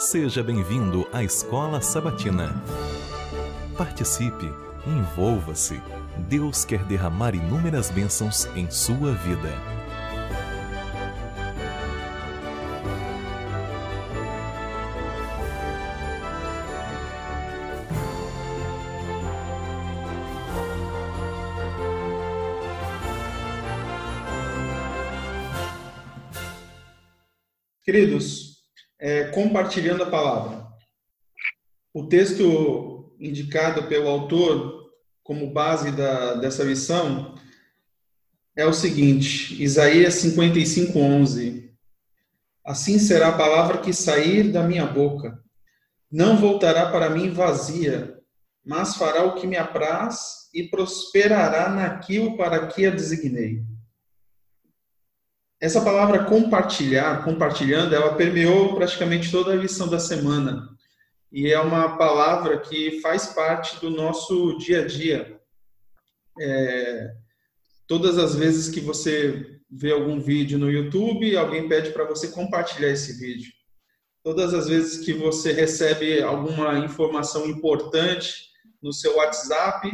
Seja bem-vindo à Escola Sabatina. Participe, envolva-se. Deus quer derramar inúmeras bênçãos em sua vida. Queridos, compartilhando a palavra. O texto indicado pelo autor como base da, dessa lição é o seguinte: Isaías 55, 11. Assim será a palavra que sair da minha boca. Não voltará para mim vazia, mas fará o que me apraz e prosperará naquilo para que a designei. Essa palavra compartilhar, compartilhando, ela permeou praticamente toda a lição da semana. E é uma palavra que faz parte do nosso dia a dia. É, todas as vezes que você vê algum vídeo no YouTube, alguém pede para você compartilhar esse vídeo. Todas as vezes que você recebe alguma informação importante no seu WhatsApp,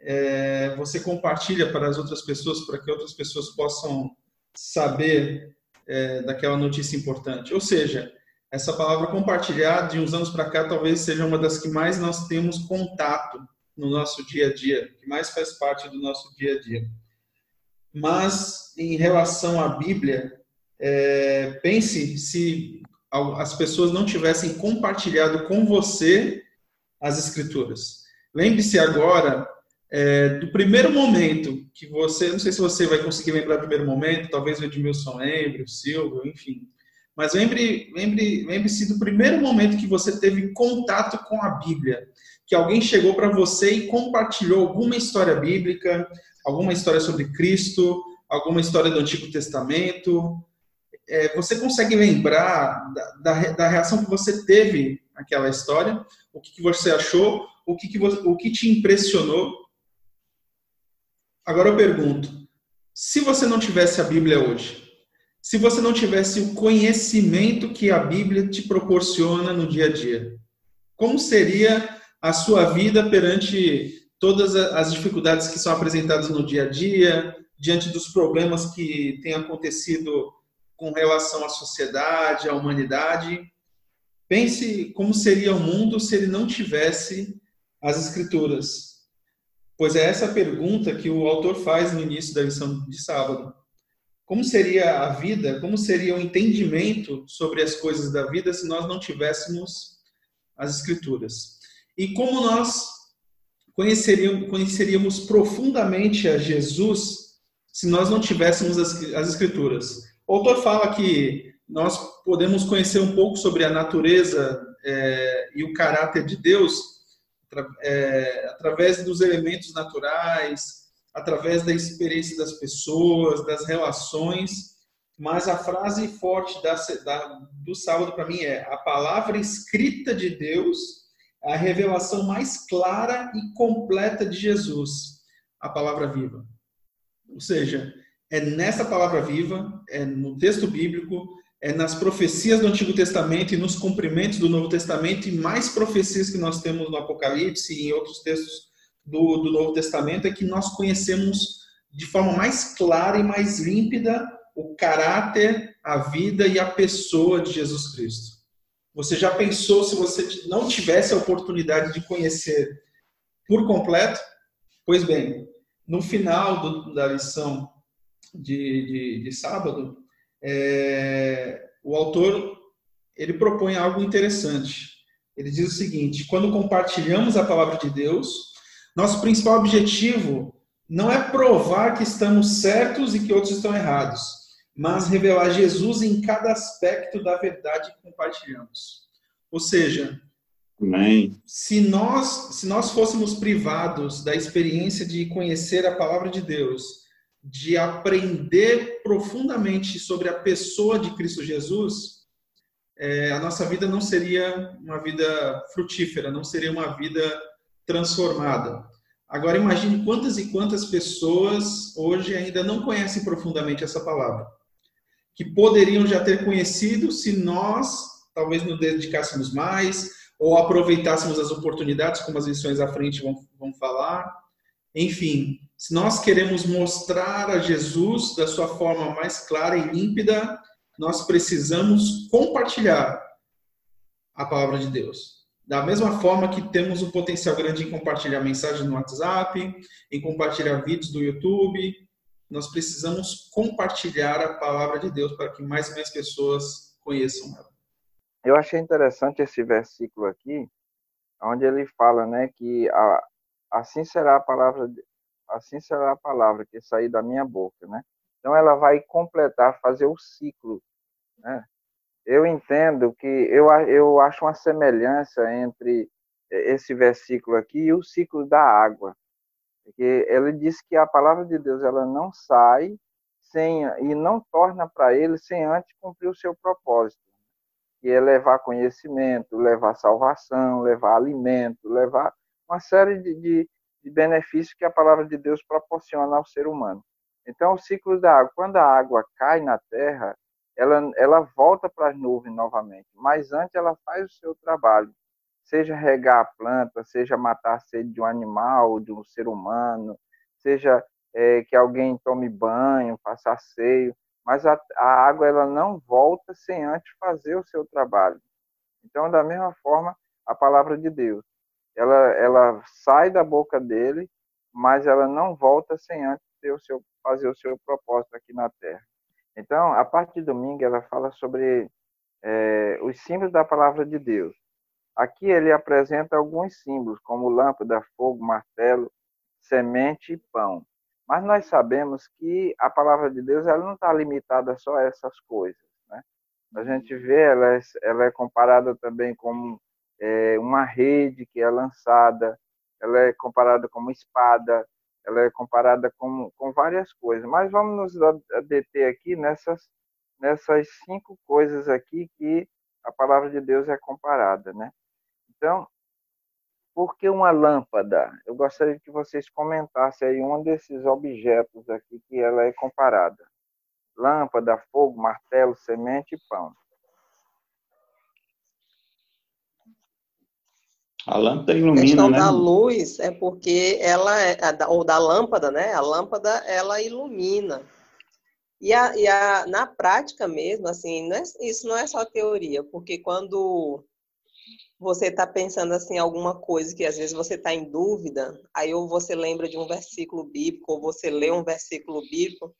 é, você compartilha para as outras pessoas, para que outras pessoas possam saber é, daquela notícia importante. Ou seja, essa palavra compartilhar de uns anos para cá talvez seja uma das que mais nós temos contato no nosso dia a dia, que mais faz parte do nosso dia a dia. Mas em relação à Bíblia, é, pense se as pessoas não tivessem compartilhado com você as Escrituras. Lembre-se agora é, do primeiro momento que você, não sei se você vai conseguir lembrar do primeiro momento, talvez o Edmilson lembre, o Silvio, enfim. Mas lembre, lembre, lembre-se do primeiro momento que você teve contato com a Bíblia, que alguém chegou para você e compartilhou alguma história bíblica, alguma história sobre Cristo, alguma história do Antigo Testamento. É, você consegue lembrar da, da, da, reação que você teve naquela história? O que, que você achou? O que, que o que te impressionou? Agora eu pergunto: se você não tivesse a Bíblia hoje, se você não tivesse o conhecimento que a Bíblia te proporciona no dia a dia, como seria a sua vida perante todas as dificuldades que são apresentadas no dia a dia, diante dos problemas que têm acontecido com relação à sociedade, à humanidade? Pense como seria o mundo se ele não tivesse as Escrituras, Pois é essa pergunta que o autor faz no início da lição de sábado. Como seria a vida, como seria o entendimento sobre as coisas da vida se nós não tivéssemos as Escrituras? E como nós conheceríamos, conheceríamos profundamente a Jesus se nós não tivéssemos as, as Escrituras? O autor fala que nós podemos conhecer um pouco sobre a natureza é, e o caráter de Deus é, através dos elementos naturais, através da experiência das pessoas, das relações. Mas a frase forte da, da, do sábado para mim é: a palavra escrita de Deus, a revelação mais clara e completa de Jesus, a palavra viva. Ou seja, é nessa palavra viva, é no texto bíblico, é nas profecias do Antigo Testamento e nos cumprimentos do Novo Testamento e mais profecias que nós temos no Apocalipse e em outros textos do, do Novo Testamento é que nós conhecemos de forma mais clara e mais límpida o caráter, a vida e a pessoa de Jesus Cristo. Você já pensou se você não tivesse a oportunidade de conhecer por completo? Pois bem, no final do, da lição de, de, de sábado, é, o autor ele propõe algo interessante. Ele diz o seguinte: quando compartilhamos a palavra de Deus, nosso principal objetivo não é provar que estamos certos e que outros estão errados, mas revelar Jesus em cada aspecto da verdade que compartilhamos. Ou seja, Amém. Se nós se nós fôssemos privados da experiência de conhecer a palavra de Deus de aprender profundamente sobre a pessoa de Cristo Jesus, é, a nossa vida não seria uma vida frutífera, não seria uma vida transformada. Agora imagine quantas e quantas pessoas hoje ainda não conhecem profundamente essa palavra, que poderiam já ter conhecido se nós talvez nos dedicássemos mais, ou aproveitássemos as oportunidades, como as lições à frente vão, vão falar. Enfim, se nós queremos mostrar a Jesus da sua forma mais clara e límpida, nós precisamos compartilhar a palavra de Deus. Da mesma forma que temos um potencial grande em compartilhar mensagens no WhatsApp, em compartilhar vídeos do YouTube, nós precisamos compartilhar a palavra de Deus para que mais e mais pessoas conheçam ela. Eu achei interessante esse versículo aqui, onde ele fala, né, que a, assim será a palavra, assim será a palavra que sair da minha boca, né? Então ela vai completar, fazer o ciclo, né? Eu entendo que eu, eu acho uma semelhança entre esse versículo aqui e o ciclo da água. Porque ele diz que a palavra de Deus ela não sai sem e não torna para ele sem antes cumprir o seu propósito, que é levar conhecimento, levar salvação, levar alimento, levar uma série de, de, de benefícios que a palavra de Deus proporciona ao ser humano. Então, o ciclo da água, quando a água cai na terra, ela, ela volta para as nuvens novamente, mas antes ela faz o seu trabalho, seja regar a planta, seja matar a sede de um animal, de um ser humano, seja é, que alguém tome banho, faça seio, mas a, a água ela não volta sem antes fazer o seu trabalho. Então, da mesma forma, a palavra de Deus, ela, ela sai da boca dele, mas ela não volta sem antes ter o seu, fazer o seu propósito aqui na Terra. Então, a parte de domingo, ela fala sobre é, os símbolos da palavra de Deus. Aqui ele apresenta alguns símbolos, como lâmpada, fogo, martelo, semente e pão. Mas nós sabemos que a palavra de Deus ela não está limitada só a essas coisas. Né? A gente vê, ela é, ela é comparada também com é, uma rede que é lançada, ela é comparada como espada, ela é comparada com, com várias coisas. Mas vamos nos deter aqui nessas, nessas cinco coisas aqui que a palavra de Deus é comparada, né? Então, por que uma lâmpada? Eu gostaria que vocês comentassem aí um desses objetos aqui que ela é comparada. Lâmpada, fogo, martelo, semente e pão. A lâmpada ilumina, a questão né? da luz é porque ela é, ou da lâmpada, né? A lâmpada ela ilumina. E, a, e a, na prática mesmo, assim, não é, isso não é só teoria, porque quando você está pensando assim alguma coisa que às vezes você está em dúvida, aí ou você lembra de um versículo bíblico, ou você lê um versículo bíblico,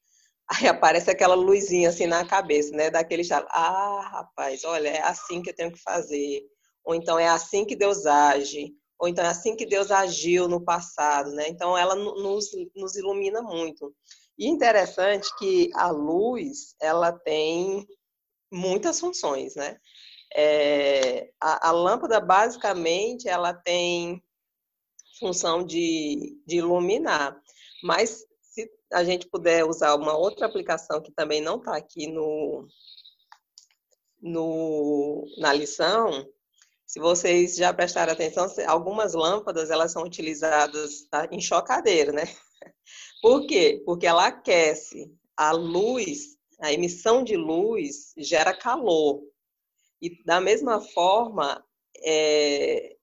aí aparece aquela luzinha assim na cabeça, né? Daquele já, ah, rapaz, olha, é assim que eu tenho que fazer, ou então é assim que Deus age, ou então é assim que Deus agiu no passado, né? Então ela nos, nos ilumina muito. E interessante que a luz, ela tem muitas funções, né? É, a, a, lâmpada, basicamente, ela tem função de, de iluminar, mas se a gente puder usar uma outra aplicação que também não está aqui no, no, na lição, se vocês já prestaram atenção, algumas lâmpadas elas são utilizadas tá, em chocadeira, né? Por quê? Porque ela aquece. A luz, a emissão de luz gera calor. E da mesma forma, é,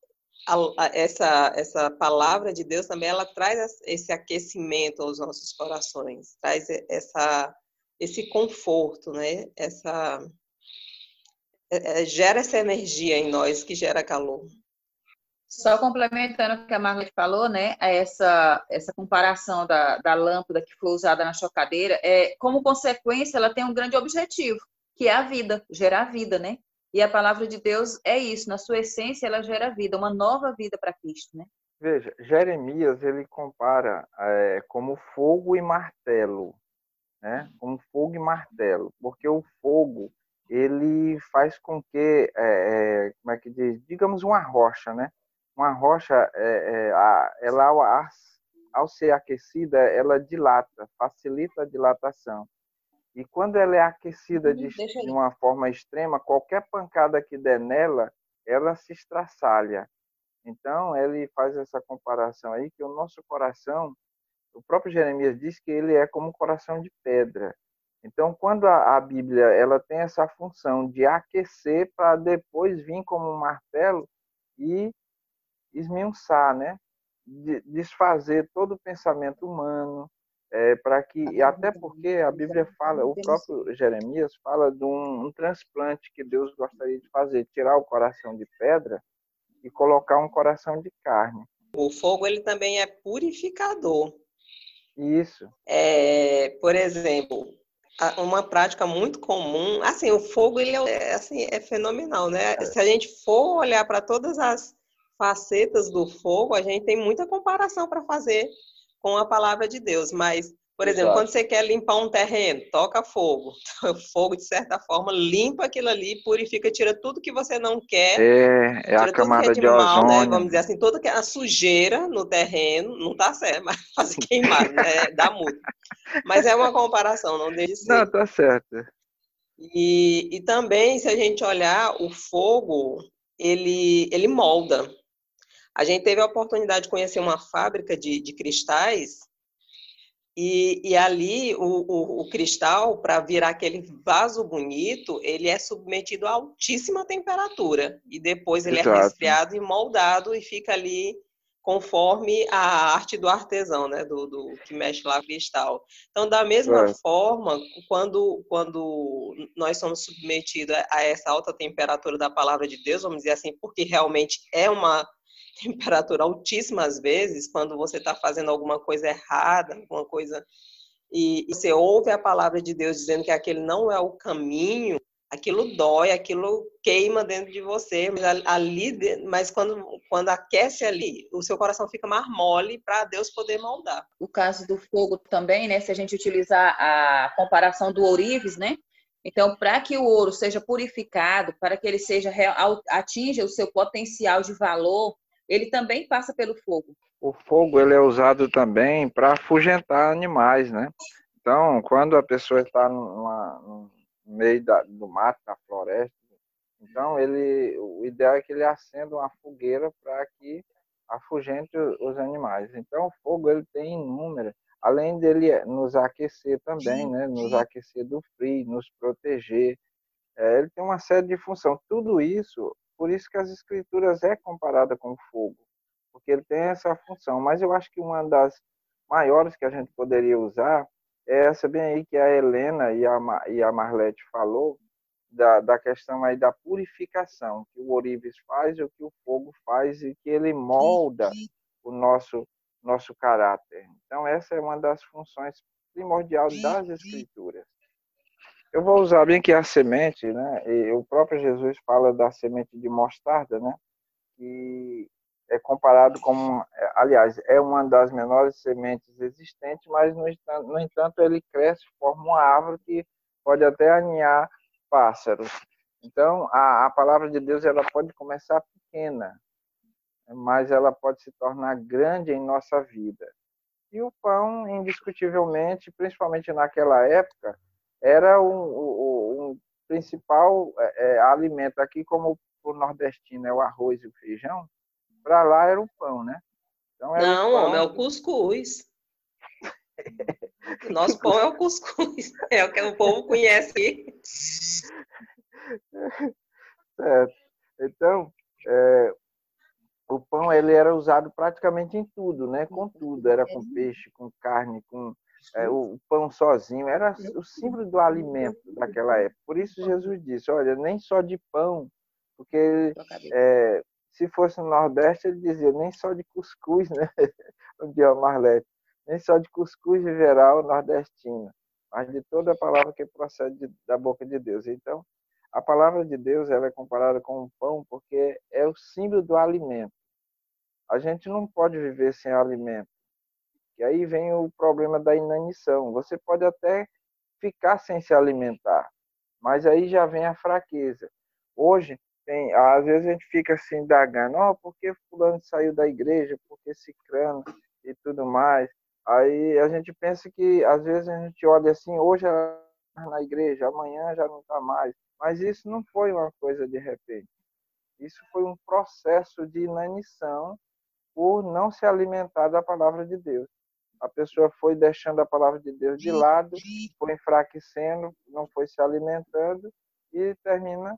a, essa, essa palavra de Deus também ela traz esse aquecimento aos nossos corações, traz essa, esse conforto, né? Essa, é, é, gera essa energia em nós que gera calor. Só complementando o que a Marlene falou, né? Essa, essa comparação da, da lâmpada que foi usada na chocadeira, é, como consequência, ela tem um grande objetivo, que é a vida, gerar vida, né? E a palavra de Deus é isso, na sua essência ela gera vida, uma nova vida para Cristo, né? Veja, Jeremias ele compara é, como fogo e martelo, né? Como fogo e martelo, porque o fogo ele faz com que, é, é, como é que diz, digamos uma rocha, né? Uma rocha, é, é ela ao, ao ser aquecida, ela dilata, facilita a dilatação. E quando ela é aquecida de, de uma forma extrema, qualquer pancada que der nela, ela se estraçalha. Então, ele faz essa comparação aí, que o nosso coração, o próprio Jeremias diz que ele é como um coração de pedra. Então, quando a, a Bíblia ela tem essa função de aquecer para depois vir como um martelo e esmiuçar, né? De, desfazer todo o pensamento humano, é, para que e até porque a Bíblia fala, o próprio Jeremias fala de um, um, transplante que Deus gostaria de fazer, tirar o coração de pedra e colocar um coração de carne. O fogo ele também é purificador. Isso. É, por exemplo, uma prática muito comum, assim, o fogo ele é, assim, é fenomenal, né? É. Se a gente for olhar para todas as facetas do fogo, a gente tem muita comparação para fazer com a palavra de Deus, mas por exemplo, Exato. quando você quer limpar um terreno, toca fogo. O fogo, de certa forma, limpa aquilo ali, purifica, tira tudo que você não quer. É, é a camada de, de mal, né? Vamos dizer assim, toda a sujeira no terreno, não tá certo, mas fazer queimar, né? dá muito. Mas é uma comparação, não deixa de ser. Não, tá certo. E, e também, se a gente olhar, o fogo, ele, ele molda. A gente teve a oportunidade de conhecer uma fábrica de, de cristais e, e ali o, o, o cristal, para virar aquele vaso bonito, ele é submetido a altíssima temperatura. E depois ele é Exato. é resfriado e moldado e fica ali conforme a arte do artesão, né, do, do que mexe lá o cristal. Então, da mesma é. forma, quando, quando nós somos submetidos a essa alta temperatura da palavra de Deus, vamos dizer assim, porque realmente é uma temperatura altíssima às vezes, quando você está fazendo alguma coisa errada, alguma coisa, e, e você ouve a palavra de Deus dizendo que aquele não é o caminho, aquilo dói, aquilo queima dentro de você, mas ali, mas quando, quando aquece ali, o seu coração fica mais mole para Deus poder moldar. O caso do fogo também, né? Se a gente utilizar a comparação do ourives, né? Então, para que o ouro seja purificado, para que ele seja atinja o seu potencial de valor, ele também passa pelo fogo. O fogo ele é usado também para afugentar animais, né? Então, quando a pessoa está no meio da, do mato, da floresta, então ele, o ideal é que ele acenda uma fogueira para que afugente os animais. Então, o fogo ele tem inúmeras, além dele nos aquecer também, né? Nos aquecer do frio, nos proteger. É, ele tem uma série de funções. Tudo isso por isso que as escrituras é comparada com o fogo, porque ele tem essa função. Mas eu acho que uma das maiores que a gente poderia usar é essa bem aí que a Helena e a, e a Marlete falou, da, da questão aí da purificação, que o ourives faz e o que o fogo faz e que ele molda o nosso nosso caráter. Então essa é uma das funções primordiais das escrituras. Eu vou usar bem que a semente, né? E o próprio Jesus fala da semente de mostarda, né? Que é comparado com, é, aliás, é uma das menores sementes existentes, mas no entanto, no entanto ele cresce, forma uma árvore que pode até aninhar pássaros. Então, a, a palavra de Deus ela pode começar pequena, mas ela pode se tornar grande em nossa vida. E o pão, indiscutivelmente, principalmente naquela época, era um, um, um principal é, é, alimento aqui, como o nordestino é o arroz e o feijão, para lá era o pão, né? Então, Não, pão... é o cuscuz. Nosso pão é o cuscuz, é o que o povo conhece. Certo. Então, é, o pão ele era usado praticamente em tudo, né? Com tudo, era com peixe, com carne, com é, o pão sozinho, era o símbolo do alimento daquela época. Por isso Jesus disse, olha, nem só de pão, porque é, se fosse no Nordeste, ele dizia, nem só de cuscuz, né? o dia Marlete, nem só de cuscuz viverá o nordestino, mas de toda a palavra que procede de, da boca de Deus. Então, a palavra de Deus ela é comparada com o pão porque é o símbolo do alimento. A gente não pode viver sem alimento. E aí vem o problema da inanição. Você pode até ficar sem se alimentar, mas aí já vem a fraqueza. Hoje, tem, às vezes a gente fica assim indagando, oh, por que fulano saiu da igreja, por que ciclano e tudo mais. Aí a gente pensa que, às vezes a gente olha assim, hoje ela está na igreja, amanhã já não está mais. Mas isso não foi uma coisa de repente. Isso foi um processo de inanição por não se alimentar da palavra de Deus. A pessoa foi deixando a palavra de Deus de lado, foi enfraquecendo, não foi se alimentando e termina.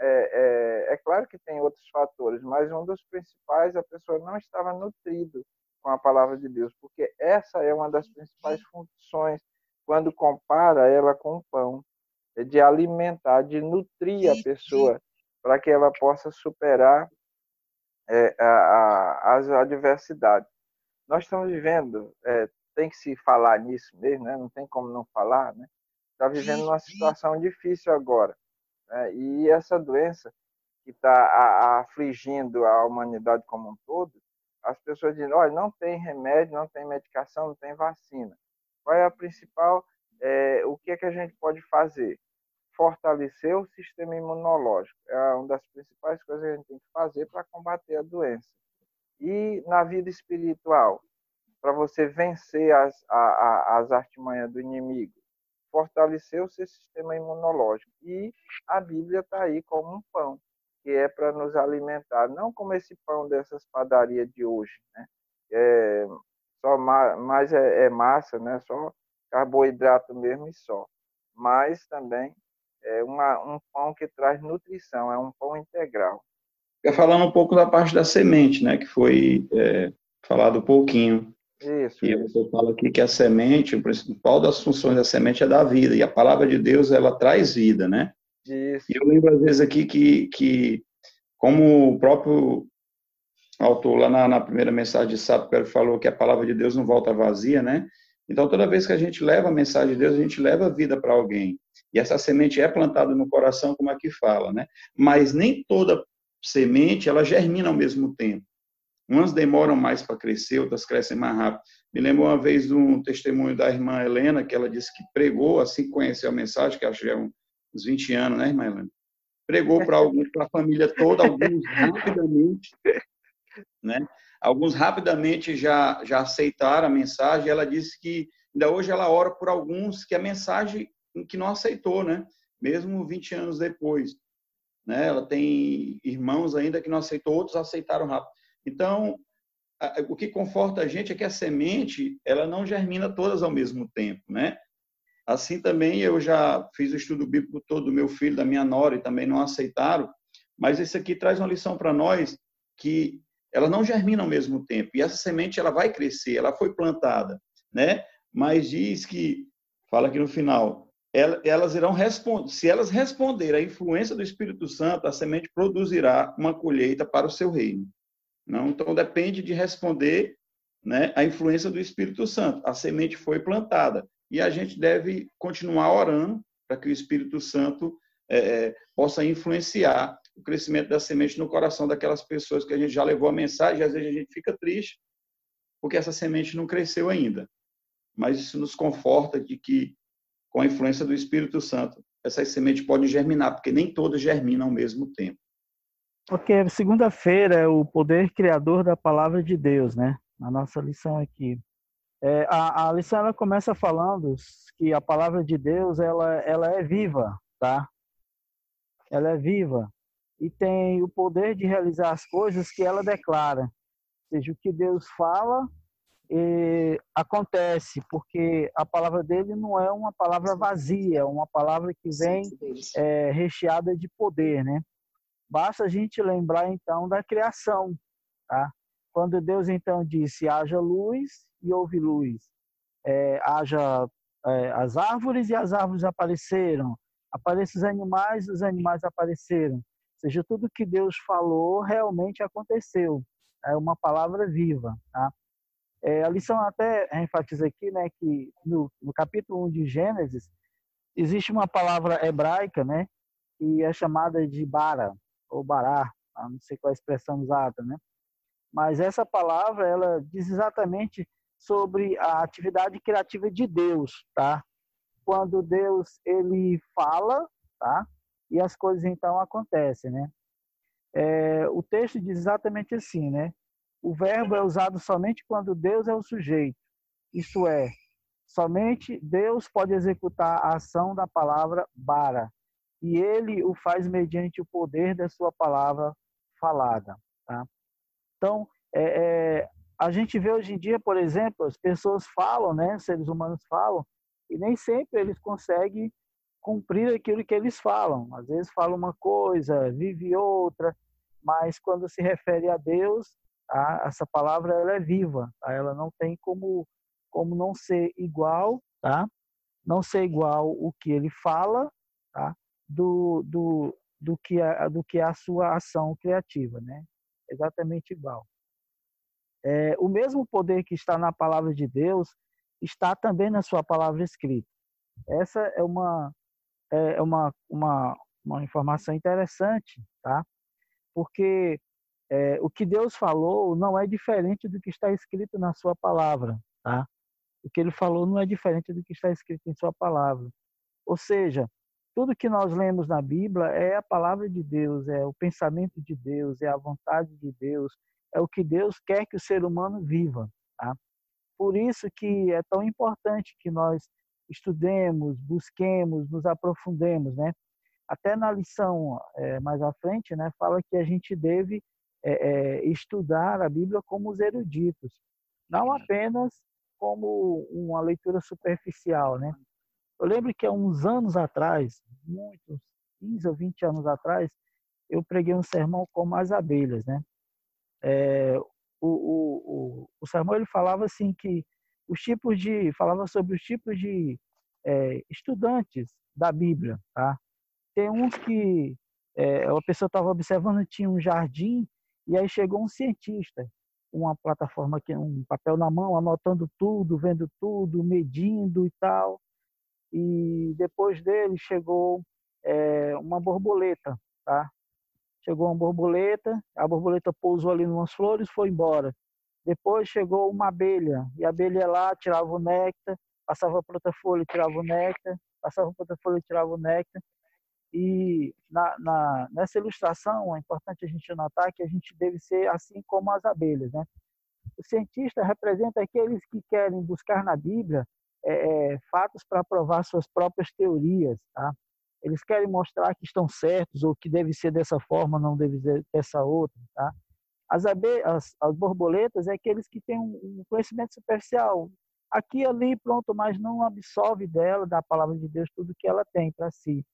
É, é, é claro que tem outros fatores, mas um dos principais, a pessoa não estava nutrido com a palavra de Deus, porque essa é uma das principais funções quando compara ela com o pão, é de alimentar, de nutrir a pessoa para que ela possa superar é, a, a, as adversidades. Nós estamos vivendo, é, tem que se falar nisso mesmo, né? não tem como não falar, né? Está vivendo uma situação difícil agora. Né? E essa doença que está afligindo a humanidade como um todo, as pessoas dizem, olha, não tem remédio, não tem medicação, não tem vacina. Qual é a principal, é, o que é que a gente pode fazer? Fortalecer o sistema imunológico. É uma das principais coisas que a gente tem que fazer para combater a doença. E na vida espiritual, para você vencer as, a, a, as artimanhas do inimigo, fortalecer o seu sistema imunológico. E a Bíblia está aí como um pão que é para nos alimentar, não como esse pão dessas padarias de hoje, né? É, só mais é, é, massa, né? Só carboidrato mesmo e só. Mas também é uma, um pão que traz nutrição, é um pão integral. Falando um pouco da parte da semente, né? Que foi é, falado um pouquinho. Isso. E você fala aqui que a semente, o principal das funções da semente é da vida. E a palavra de Deus, ela traz vida, né? Isso. E eu lembro às vezes aqui que, que como o próprio autor lá na, na primeira mensagem de sábado, ele falou que a palavra de Deus não volta vazia, né? Então, toda vez que a gente leva a mensagem de Deus, a gente leva a vida para alguém. E essa semente é plantada no coração, como aqui fala, né? Mas nem toda semente, ela germina ao mesmo tempo. Umas demoram mais para crescer, outras crescem mais rápido. Me lembro uma vez de um testemunho da irmã Helena, que ela disse que pregou, assim que conheceu a mensagem, que acho que é um, uns 20 anos, né, irmã Helena? Pregou para a família toda, alguns rapidamente, né? Alguns rapidamente já, já aceitaram a mensagem. Ela disse que ainda hoje ela ora por alguns que a mensagem que não aceitou, né? Mesmo 20 anos depois. Né? Ela tem irmãos ainda que não aceitou, outros aceitaram rápido. Então, o que conforta a gente é que a semente, ela não germina todas ao mesmo tempo, né? Assim também eu já fiz o estudo bíblico todo do meu filho, da minha nora, e também não aceitaram. Mas isso aqui traz uma lição para nós que ela não germina ao mesmo tempo. E essa semente ela vai crescer, ela foi plantada, né? Mas diz que fala aqui no final, elas irão responder, se elas responderem à influência do Espírito Santo, a semente produzirá uma colheita para o seu reino. Não, então depende de responder, né, à influência do Espírito Santo. A semente foi plantada e a gente deve continuar orando para que o Espírito Santo é, é, possa influenciar o crescimento da semente no coração daquelas pessoas que a gente já levou a mensagem, às vezes a gente fica triste porque essa semente não cresceu ainda. Mas isso nos conforta de que, com a influência do Espírito Santo, essa semente pode germinar, porque nem todas germinam ao mesmo tempo. Ok, segunda-feira é o poder criador da palavra de Deus, né? A nossa lição aqui. É, a, a lição ela começa falando que a palavra de Deus ela, ela é viva, tá? Ela é viva e tem o poder de realizar as coisas que ela declara. Ou seja, o que Deus fala acontece, porque a palavra dele não é uma palavra vazia, é uma palavra que vem é, recheada de poder, né? Basta a gente lembrar então da criação, tá? Quando Deus então disse haja luz e houve luz, é, haja é, as árvores e as árvores apareceram, aparecem os animais e os animais apareceram. Ou seja, tudo que Deus falou realmente aconteceu. É uma palavra viva. Tá? É, a lição até enfatiza aqui né, que no, no capítulo 1 de Gênesis existe uma palavra hebraica né, que é chamada de bara, ou bará, tá? não sei qual é a expressão usada, né? mas essa palavra ela diz exatamente sobre a atividade criativa de Deus, tá? Quando Deus ele fala, tá? E as coisas então acontecem, né? É, o texto diz exatamente assim, né? O verbo é usado somente quando Deus é o sujeito. Isso é, somente Deus pode executar a ação da palavra bara. E ele o faz mediante o poder da sua palavra falada, tá? Então, é, é, a gente vê hoje em dia, por exemplo, as pessoas falam, né, seres humanos falam, e nem sempre eles conseguem cumprir aquilo que eles falam. Às vezes falam uma coisa, vive outra, mas quando se refere a Deus, essa palavra ela é viva, tá? ela não tem como como não ser igual, tá? Não ser igual o que ele fala, tá? Do, do, do que a, do que a sua ação criativa, né? Exatamente igual. É, o mesmo poder que está na palavra de Deus está também na sua palavra escrita. Essa é uma é uma, uma, uma informação interessante, tá? Porque é, o que Deus falou não é diferente do que está escrito na sua palavra, tá? O que ele falou não é diferente do que está escrito em sua palavra. Ou seja, tudo que nós lemos na Bíblia é a palavra de Deus, é o pensamento de Deus, é a vontade de Deus, é o que Deus quer que o ser humano viva. Tá? Por isso que é tão importante que nós estudemos, busquemos, nos aprofundemos, né? Até na lição é, mais à frente, né, fala que a gente deve é, é, estudar a Bíblia como os eruditos, não apenas como uma leitura superficial, né? Eu lembro que há uns anos atrás, muitos 15 ou 20 anos atrás, eu preguei um sermão como as abelhas, né? É, o, o, o, o sermão ele falava assim que os tipos de falava sobre os tipos de é, estudantes da Bíblia, tá? Tem uns que é, a pessoa estava observando tinha um jardim e aí chegou um cientista, uma plataforma aqui, um papel na mão, anotando tudo, vendo tudo, medindo e tal. E depois dele chegou é, uma borboleta, tá? Chegou uma borboleta, a borboleta pousou ali umas flores, foi embora. Depois chegou uma abelha, e a abelha lá tirava o néctar, passava para outra folha tirava o néctar, passava para outra folha tirava o néctar. E na, na, nessa ilustração é importante a gente notar que a gente deve ser assim como as abelhas. Né? O cientista representa aqueles que querem buscar na Bíblia é, é, fatos para provar suas próprias teorias. Tá? Eles querem mostrar que estão certos ou que deve ser dessa forma, não deve ser dessa outra. Tá? As, as, as borboletas é aqueles que têm um conhecimento superficial, aqui ali, pronto, mas não absorve dela, da palavra de Deus, tudo que ela tem para si.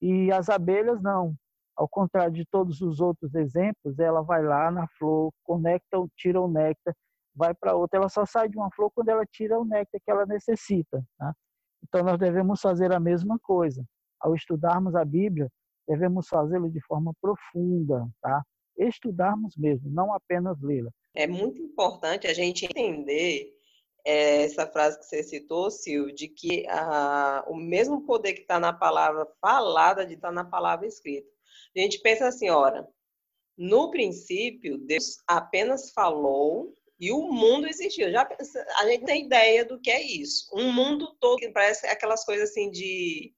E as abelhas não. Ao contrário de todos os outros exemplos, ela vai lá na flor, conecta, tira o néctar, vai para outra. Ela só sai de uma flor quando ela tira o néctar que ela necessita. Tá? Então, nós devemos fazer a mesma coisa. Ao estudarmos a Bíblia, devemos fazê-lo de forma profunda, tá? estudarmos mesmo, não apenas lê-la. É muito importante a gente entender essa frase que você citou, Silvio, de que a, o mesmo poder que está na palavra falada de estar tá na palavra escrita. A gente pensa assim, ora, no princípio, Deus apenas falou e o mundo existiu. Já a gente tem ideia do que é isso. Um mundo todo que parece aquelas coisas assim de,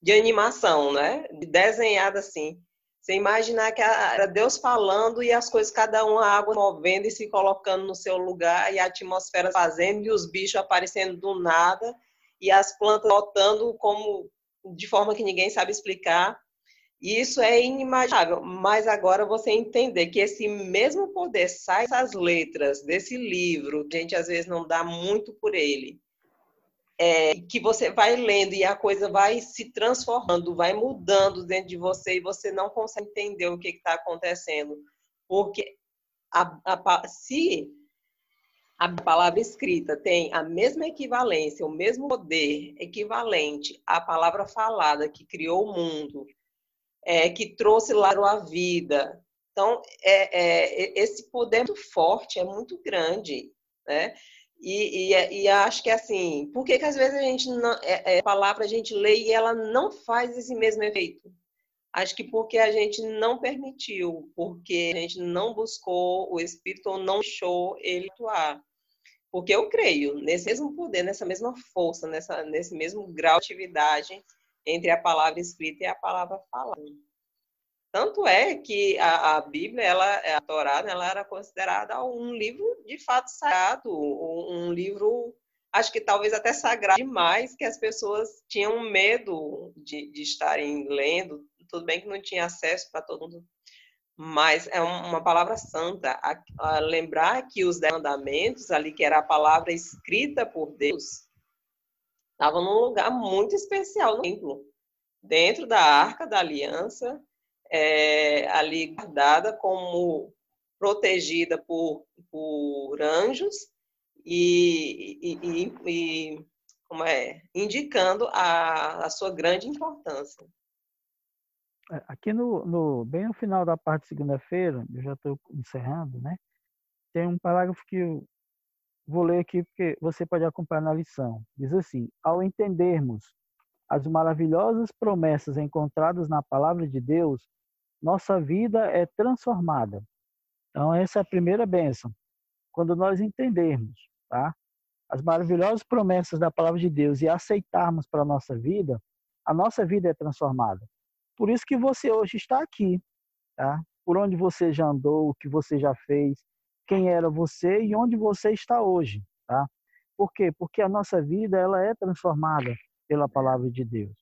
de animação, né? Desenhada assim. Você imaginar que era Deus falando e as coisas, cada uma a água movendo e se colocando no seu lugar, e a atmosfera fazendo, e os bichos aparecendo do nada, e as plantas lotando como de forma que ninguém sabe explicar. E isso é inimaginável. Mas agora você entender que esse mesmo poder sai das letras desse livro, a gente às vezes não dá muito por ele, é, que você vai lendo e a coisa vai se transformando, vai mudando dentro de você e você não consegue entender o que está acontecendo. Porque a, a, se a palavra escrita tem a mesma equivalência, o mesmo poder equivalente à palavra falada que criou o mundo, é, que trouxe lá a vida. Então, é, é, esse poder é muito forte, é muito grande. Né? E, e, e, acho que assim, por que, às vezes a gente não, é, é, palavra a gente lê e ela não faz esse mesmo efeito? Acho que porque a gente não permitiu, porque a gente não buscou o Espírito ou não deixou ele atuar. Porque eu creio nesse mesmo poder, nessa mesma força, nessa, nesse mesmo grau de atividade entre a palavra escrita e a palavra falada. Tanto é que a, a Bíblia, ela, a Torá, ela era considerada um livro de fato sagrado, um, um livro, acho que talvez até sagrado demais, que as pessoas tinham medo de, de estarem lendo. Tudo bem que não tinha acesso para todo mundo mas é uma palavra santa. A, a lembrar que os dez mandamentos, ali que era a palavra escrita por Deus, estavam num lugar muito especial no templo, dentro da arca da aliança, é, ali guardada como protegida por, por anjos e, e, e, e como é, indicando a, a sua grande importância. É, aqui no, no, bem no final da parte de segunda-feira, eu já estou encerrando, né? Tem um parágrafo que eu vou ler aqui porque você pode acompanhar na lição. Diz assim: ao entendermos as maravilhosas promessas encontradas na palavra de Deus, nossa vida é transformada. Então essa é a primeira bênção. Quando nós entendermos, tá? As maravilhosas promessas da palavra de Deus e aceitarmos para a nossa vida, a nossa vida é transformada. Por isso que você hoje está aqui, tá? Por onde você já andou, o que você já fez, quem era você e onde você está hoje, tá? Por quê? Porque a nossa vida ela é transformada pela palavra de Deus.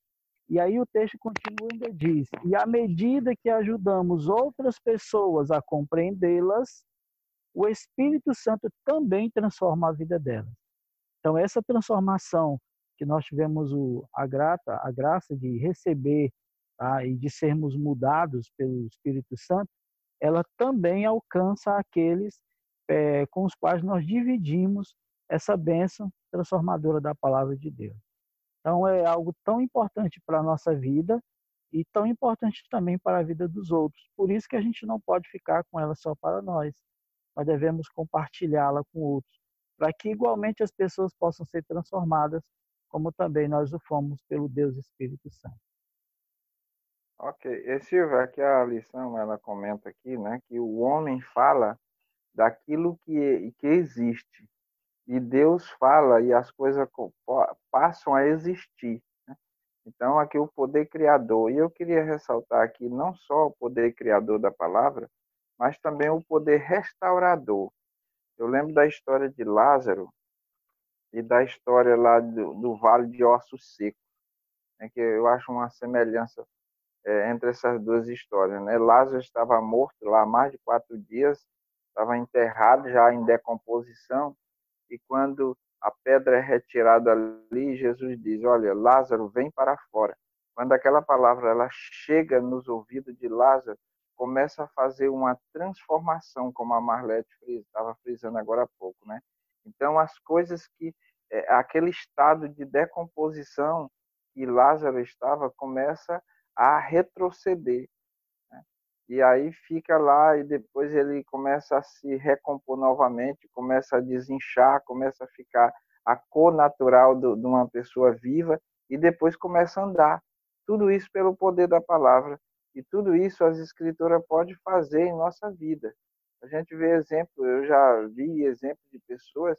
E aí o texto continua e ainda diz: "E à medida que ajudamos outras pessoas a compreendê-las, o Espírito Santo também transforma a vida delas". Então essa transformação que nós tivemos o, a grata, a graça de receber tá? e de sermos mudados pelo Espírito Santo, ela também alcança aqueles é, com os quais nós dividimos essa bênção transformadora da palavra de Deus. Então é algo tão importante para a nossa vida e tão importante também para a vida dos outros. Por isso que a gente não pode ficar com ela só para nós. Nós devemos compartilhá-la com outros, para que igualmente as pessoas possam ser transformadas, como também nós o fomos pelo Deus Espírito Santo. Ok, e Silvia, aqui a lição, ela comenta aqui, né, que o homem fala daquilo que, que existe, e Deus fala e as coisas passam a existir. Né? Então, aqui o poder criador, e eu queria ressaltar aqui não só o poder criador da palavra, mas também o poder restaurador. Eu lembro da história de Lázaro e da história lá do, do Vale de Ossos Secos, né, que eu acho uma semelhança é, entre essas duas histórias. Né? Lázaro estava morto lá há mais de quatro dias, estava enterrado já em decomposição, e quando a pedra é retirada ali, Jesus diz: Olha, Lázaro, vem para fora. Quando aquela palavra ela chega nos ouvidos de Lázaro, começa a fazer uma transformação, como a Marlete estava frisando agora há pouco, né? Então, as coisas que é, aquele estado de decomposição que Lázaro estava começa a retroceder. E aí fica lá e depois ele começa a se recompor novamente, começa a desinchar, começa a ficar a cor natural do, de uma pessoa viva e depois começa a andar. Tudo isso pelo poder da palavra. E tudo isso as escrituras pode fazer em nossa vida. A gente vê exemplo, eu já vi exemplos de pessoas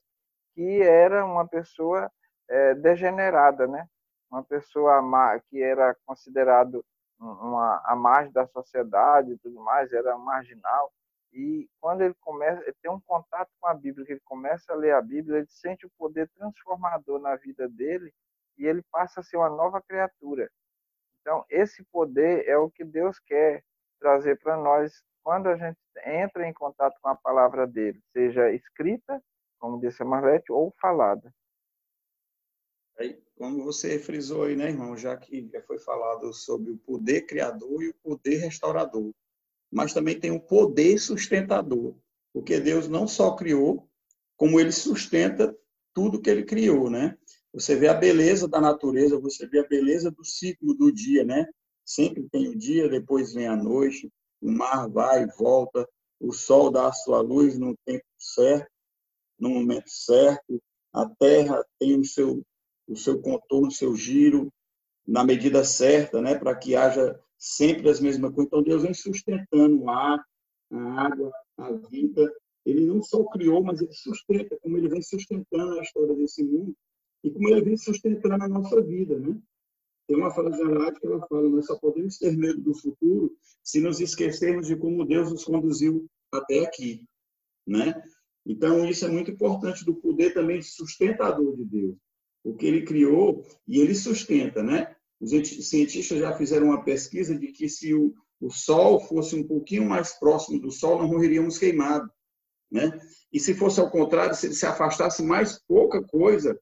que era uma pessoa é, degenerada, né? Uma pessoa que era considerado uma, a margem da sociedade e tudo mais, era marginal. E quando ele começa, ele tem um contato com a Bíblia, que ele começa a ler a Bíblia, ele sente o poder transformador na vida dele e ele passa a ser uma nova criatura. Então, esse poder é o que Deus quer trazer para nós quando a gente entra em contato com a palavra dele, seja escrita, como disse a Marlete, ou falada. Aí, como você frisou aí, né, irmão, já que foi falado sobre o poder criador e o poder restaurador, mas também tem o poder sustentador, porque Deus não só criou, como ele sustenta tudo que ele criou, né? Você vê a beleza da natureza, você vê a beleza do ciclo do dia, né? Sempre tem o dia, depois vem a noite, o mar vai e volta, o sol dá a sua luz no tempo certo, no momento certo, a terra tem o seu o seu contorno, o seu giro, na medida certa, né, para que haja sempre as mesmas coisas. Então, Deus vem sustentando o ar, a água, a vida. Ele não só criou, mas ele sustenta, como ele vem sustentando a história desse mundo e como ele vem sustentando a nossa vida, né? Tem uma frase lá que ela fala: nós só podemos ter medo do futuro se nos esquecermos de como Deus nos conduziu até aqui, né? Então, isso é muito importante do poder também sustentador de Deus o que ele criou e ele sustenta, né? Os cientistas já fizeram uma pesquisa de que se o, o Sol fosse um pouquinho mais próximo do Sol, nós morreríamos queimados. Né? E se fosse ao contrário, se ele se afastasse mais pouca coisa,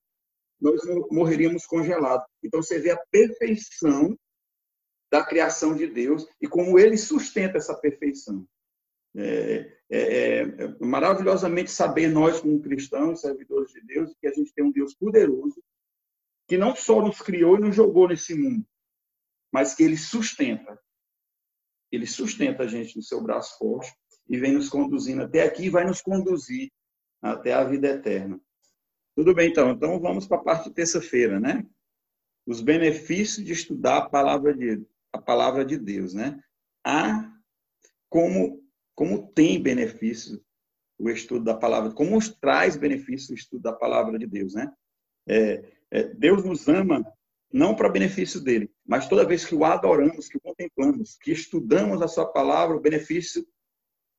nós morreríamos congelados. Então você vê a perfeição da criação de Deus e como ele sustenta essa perfeição. É, é, é, maravilhosamente saber nós como cristãos, servidores de Deus, que a gente tem um Deus poderoso que não só nos criou e nos jogou nesse mundo, mas que ele sustenta. Ele sustenta a gente no seu braço forte e vem nos conduzindo até aqui e vai nos conduzir até a vida eterna. Tudo bem, então. Então vamos para a parte de terça-feira, né? Os benefícios de estudar a palavra de, a palavra de Deus, né? Há como, como tem benefícios o estudo da palavra, como traz benefícios o estudo da palavra de Deus, né? É, é, Deus nos ama não para benefício dele, mas toda vez que o adoramos, que o contemplamos, que estudamos a sua palavra, o benefício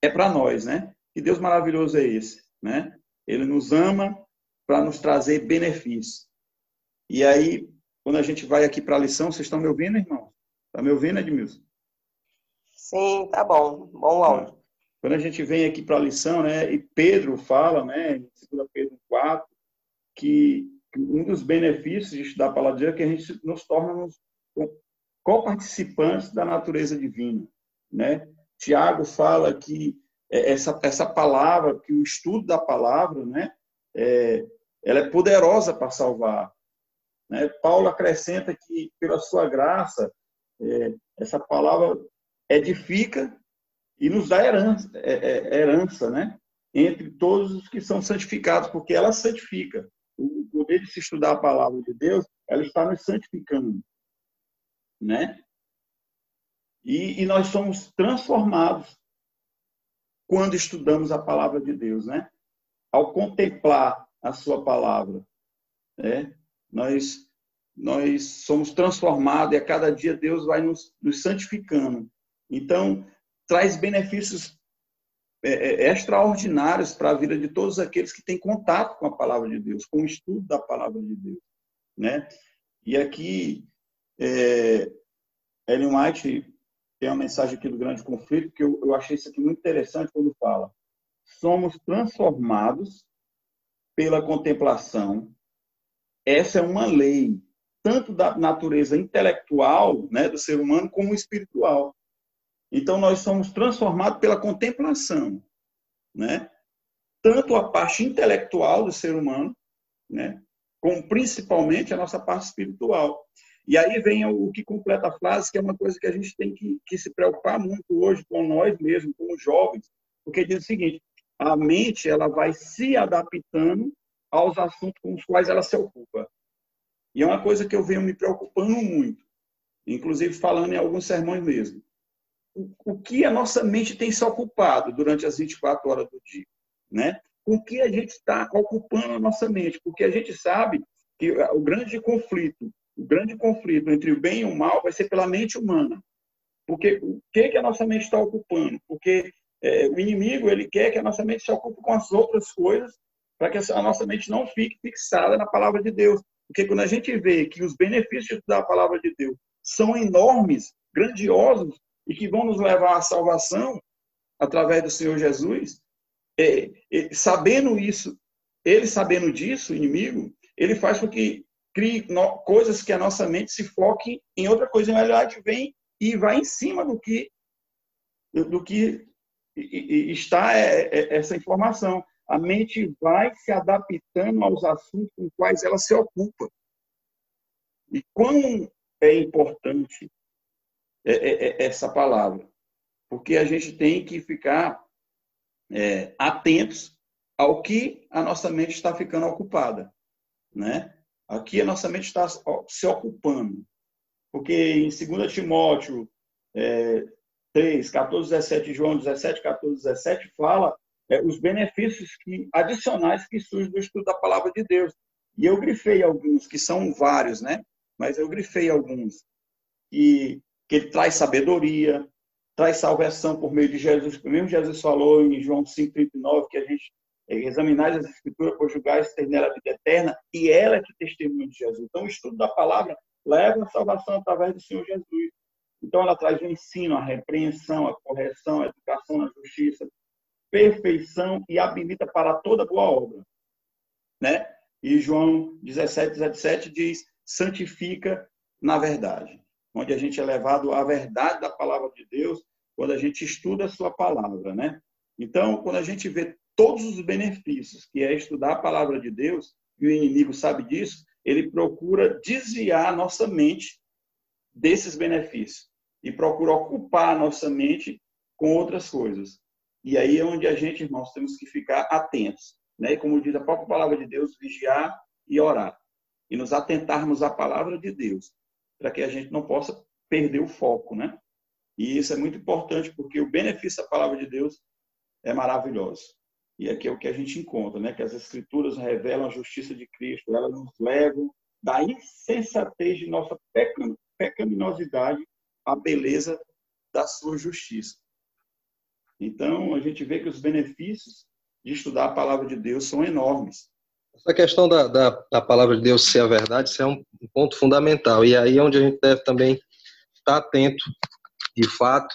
é para nós, né? Que Deus maravilhoso é esse, né? Ele nos ama para nos trazer benefício. E aí, quando a gente vai aqui para a lição, vocês estão me ouvindo, irmão? Está me ouvindo, Edmilson? Sim, tá bom. Bom áudio. Quando a gente vem aqui para a lição, né, e Pedro fala, né, em 2 Pedro 4, que um dos benefícios de estudar a palavra de Deus é que a gente nos torna co-participantes da natureza divina, né? Tiago fala que é, essa, essa palavra, que o estudo da palavra, né, é, ela é poderosa para salvar. Né? Paulo acrescenta que, pela sua graça, é, essa palavra edifica e nos dá herança, é, é, herança né? entre todos os que são santificados, porque ela santifica o poder de se estudar a palavra de Deus, ela está nos santificando, né? E, e nós somos transformados quando estudamos a palavra de Deus, né? Ao contemplar a sua palavra, né? Nós nós somos transformados e a cada dia Deus vai nos, nos santificando. Então, traz benefícios é, é, extraordinários para a vida de todos aqueles que têm contato com a palavra de Deus, com o estudo da palavra de Deus, né? E aqui é, Ellen White tem uma mensagem aqui do grande conflito que eu, eu achei isso aqui muito interessante quando fala: somos transformados pela contemplação. Essa é uma lei tanto da natureza intelectual, né, do ser humano, como espiritual. Então, nós somos transformados pela contemplação, né? Tanto a parte intelectual do ser humano, né? Como principalmente a nossa parte espiritual. E aí vem o que completa a frase, que é uma coisa que a gente tem que, que se preocupar muito hoje com nós mesmos, com os jovens, porque diz o seguinte: a mente ela vai se adaptando aos assuntos com os quais ela se ocupa. E é uma coisa que eu venho me preocupando muito, inclusive falando em alguns sermões mesmo o, que a nossa mente tem se ocupado durante as 24 horas do dia, né? O que a gente está ocupando a nossa mente, porque a gente sabe que o grande conflito, o grande conflito entre o bem e o mal vai ser pela mente humana. Porque o que que a nossa mente está ocupando? Porque é, o inimigo ele quer que a nossa mente se ocupe com as outras coisas para que a nossa mente não fique fixada na palavra de Deus. Porque quando a gente vê que os benefícios da palavra de Deus são enormes, grandiosos, e que vão nos levar à salvação através do Senhor Jesus, é, é, sabendo isso, ele sabendo disso, o inimigo, ele faz com que crie no, coisas que a nossa mente se foque em outra coisa. Na verdade, vem e vai em cima do que do que está é, é, essa informação. A mente vai se adaptando aos assuntos com quais ela se ocupa. E quão é importante essa palavra, porque a gente tem que ficar é, atentos ao que a nossa mente está ficando ocupada, né? Aqui a nossa mente está se ocupando, porque em 2 Timóteo é, 3, 14, 17, João 17, 14, 17, fala é, os benefícios que, adicionais que surgem do estudo da palavra de Deus. E eu grifei alguns, que são vários, né? Mas eu grifei alguns. E que ele traz sabedoria, traz salvação por meio de Jesus. Mesmo Jesus falou em João 5,39 que a gente é, examinar as escrituras conjugais ter nela a vida eterna e ela é que testemunha de Jesus. Então, o estudo da palavra leva a salvação através do Senhor Jesus. Então, ela traz o ensino, a repreensão, a correção, a educação, a justiça, perfeição e habilita para toda boa obra. Né? E João 17, 17 diz: santifica na verdade, onde a gente é levado à verdade da palavra de Deus quando a gente estuda a sua palavra, né? Então, quando a gente vê todos os benefícios que é estudar a palavra de Deus, e o inimigo sabe disso, ele procura desviar a nossa mente desses benefícios e procura ocupar a nossa mente com outras coisas. E aí é onde a gente, irmãos, temos que ficar atentos, né? E como diz a própria palavra de Deus, vigiar e orar. E nos atentarmos à palavra de Deus, para que a gente não possa perder o foco, né? E isso é muito importante, porque o benefício da palavra de Deus é maravilhoso. E aqui é o que a gente encontra, né? Que as escrituras revelam a justiça de Cristo, elas nos levam da insensatez de nossa pecaminosidade à beleza da sua justiça. Então, a gente vê que os benefícios de estudar a palavra de Deus são enormes. Essa questão da, da, da palavra de Deus ser a verdade, isso é um ponto fundamental. E aí é onde a gente deve também estar atento, de fato,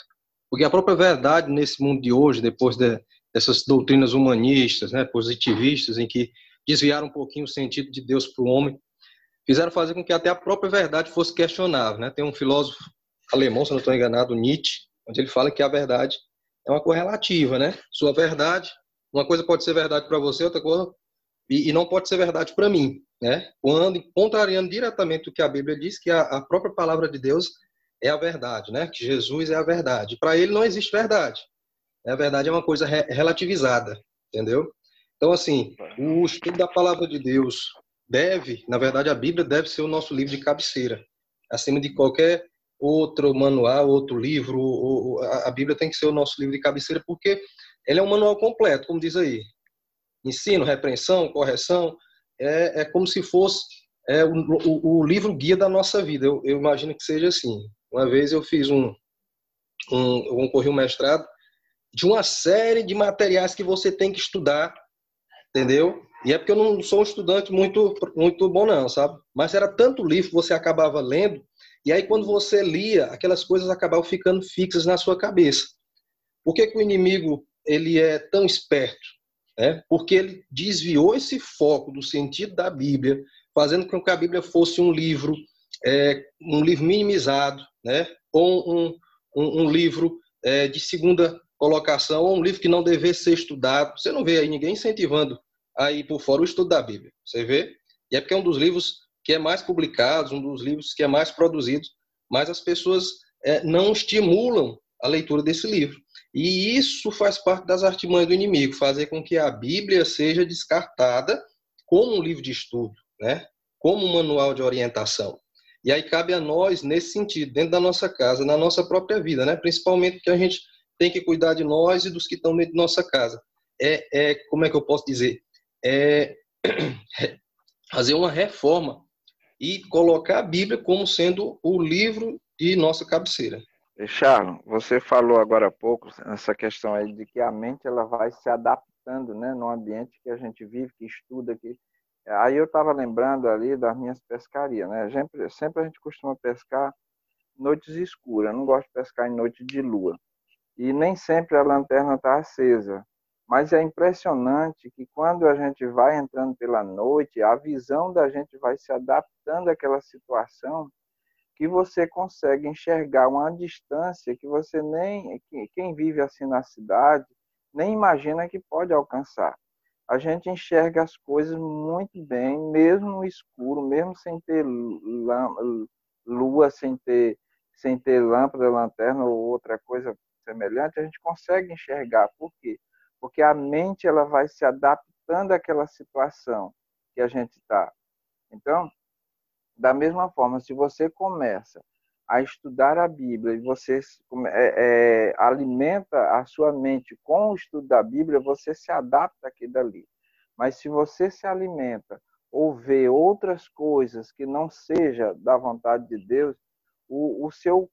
porque a própria verdade nesse mundo de hoje, depois de, dessas doutrinas humanistas, né, positivistas, em que desviaram um pouquinho o sentido de Deus para o homem, fizeram fazer com que até a própria verdade fosse questionável. Né? Tem um filósofo alemão, se não estou enganado, Nietzsche, onde ele fala que a verdade é uma correlativa, né? Sua verdade, uma coisa pode ser verdade para você, outra coisa e, e, não pode ser verdade para mim, né? Quando contrariando diretamente o que a Bíblia diz, que a, a própria palavra de Deus é a verdade, né? Que Jesus é a verdade. Para ele não existe verdade. A verdade é uma coisa re relativizada, entendeu? Então, assim, o estudo da palavra de Deus deve, na verdade, a Bíblia deve ser o nosso livro de cabeceira, acima de qualquer outro manual, outro livro. a Bíblia tem que ser o nosso livro de cabeceira, porque ele é um manual completo, como diz aí. Ensino, repreensão, correção, é, é como se fosse é, o, o, o livro guia da nossa vida. Eu, eu, imagino que seja assim. Uma vez eu fiz um, um eu concorri um mestrado de uma série de materiais que você tem que estudar, entendeu? E é porque eu não sou um estudante muito muito bom não, sabe? Mas era tanto livro que você acabava lendo e aí, quando você lia, aquelas coisas acabavam ficando fixas na sua cabeça. Por que, que o inimigo ele é tão esperto? É, porque ele desviou esse foco do sentido da Bíblia, fazendo com que a Bíblia fosse um livro, é, um livro minimizado, né? ou um, um, um livro é, de segunda colocação, ou um livro que não devesse ser estudado. Você não vê aí ninguém incentivando aí por fora o estudo da Bíblia. Você vê? E é porque é um dos livros que é mais publicado, um dos livros que é mais produzido, mas as pessoas é, não estimulam a leitura desse livro. E isso faz parte das artimanhas do inimigo, fazer com que a Bíblia seja descartada como um livro de estudo, né? como um manual de orientação. E aí cabe a nós, nesse sentido, dentro da nossa casa, na nossa própria vida, né? principalmente porque a gente tem que cuidar de nós e dos que estão dentro de nossa casa. É, é como é que eu posso dizer? É fazer uma reforma e colocar a Bíblia como sendo o livro de nossa cabeceira. Charles, você falou agora há pouco essa questão aí de que a mente ela vai se adaptando, né, no ambiente que a gente vive, que estuda, que aí eu estava lembrando ali das minhas pescarias, né? Sempre, sempre a gente costuma pescar noites escuras. Eu não gosto de pescar em noite de lua e nem sempre a lanterna está acesa. Mas é impressionante que quando a gente vai entrando pela noite, a visão da gente vai se adaptando àquela situação que você consegue enxergar uma distância que você nem quem vive assim na cidade nem imagina que pode alcançar. A gente enxerga as coisas muito bem, mesmo no escuro, mesmo sem ter lua, sem ter sem ter lâmpada, lanterna ou outra coisa semelhante, a gente consegue enxergar. Por quê? porque a mente ela vai se adaptando àquela situação que a gente está. Então, da mesma forma, se você começa a estudar a Bíblia e você é, é, alimenta a sua mente com o estudo da Bíblia, você se adapta aqui dali. Mas se você se alimenta ou vê outras coisas que não seja da vontade de Deus, o, o seu,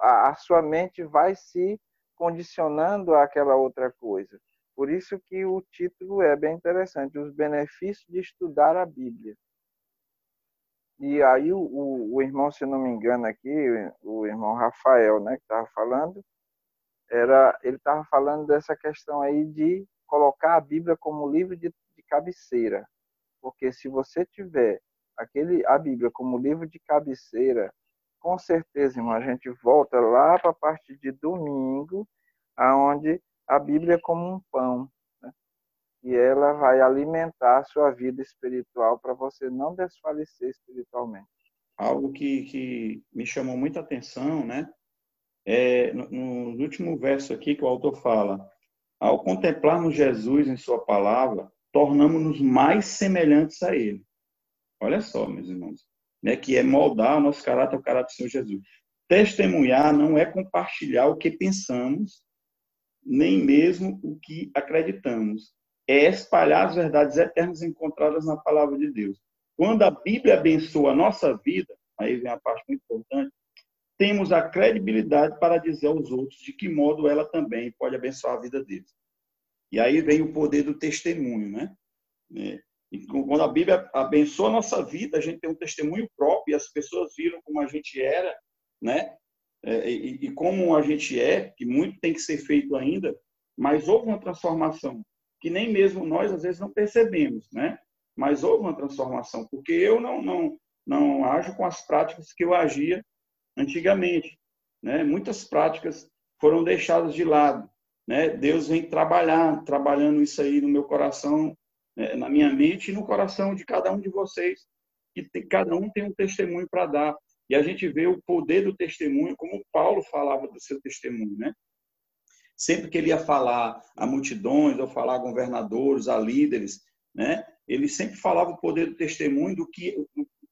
a, a sua mente vai se condicionando àquela outra coisa. Por isso que o título é bem interessante, os benefícios de estudar a Bíblia. E aí o, o, o irmão, se não me engano aqui, o irmão Rafael, né, que estava falando, era, ele estava falando dessa questão aí de colocar a Bíblia como livro de, de cabeceira. Porque se você tiver aquele a Bíblia como livro de cabeceira, com certeza, irmão, a gente volta lá para a parte de domingo, aonde a Bíblia é como um pão, e ela vai alimentar a sua vida espiritual para você não desfalecer espiritualmente. Algo que, que me chamou muita atenção, né? É, no, no último verso aqui que o autor fala, ao contemplarmos Jesus em sua palavra, tornamos-nos mais semelhantes a ele. Olha só, meus irmãos, né, que é moldar o nosso caráter ao caráter do Senhor Jesus. Testemunhar não é compartilhar o que pensamos, nem mesmo o que acreditamos. É espalhar as verdades eternas encontradas na palavra de Deus. Quando a Bíblia abençoa a nossa vida, aí vem a parte muito importante, temos a credibilidade para dizer aos outros de que modo ela também pode abençoar a vida deles. E aí vem o poder do testemunho, né? É, e quando a Bíblia abençoa a nossa vida, a gente tem um testemunho próprio e as pessoas viram como a gente era, né? É, e, e como a gente é, que muito tem que ser feito ainda, mas houve uma transformação que nem mesmo nós às vezes não percebemos, né? Mas houve uma transformação, porque eu não não não ajo com as práticas que eu agia antigamente, né? Muitas práticas foram deixadas de lado, né? Deus vem trabalhar, trabalhando isso aí no meu coração né, na minha mente e no coração de cada um de vocês, que tem, cada um tem um testemunho para dar. E a gente vê o poder do testemunho, como Paulo falava do seu testemunho, né? Sempre que ele ia falar a multidões, ou falar a governadores, a líderes, né? Ele sempre falava o poder do testemunho, do que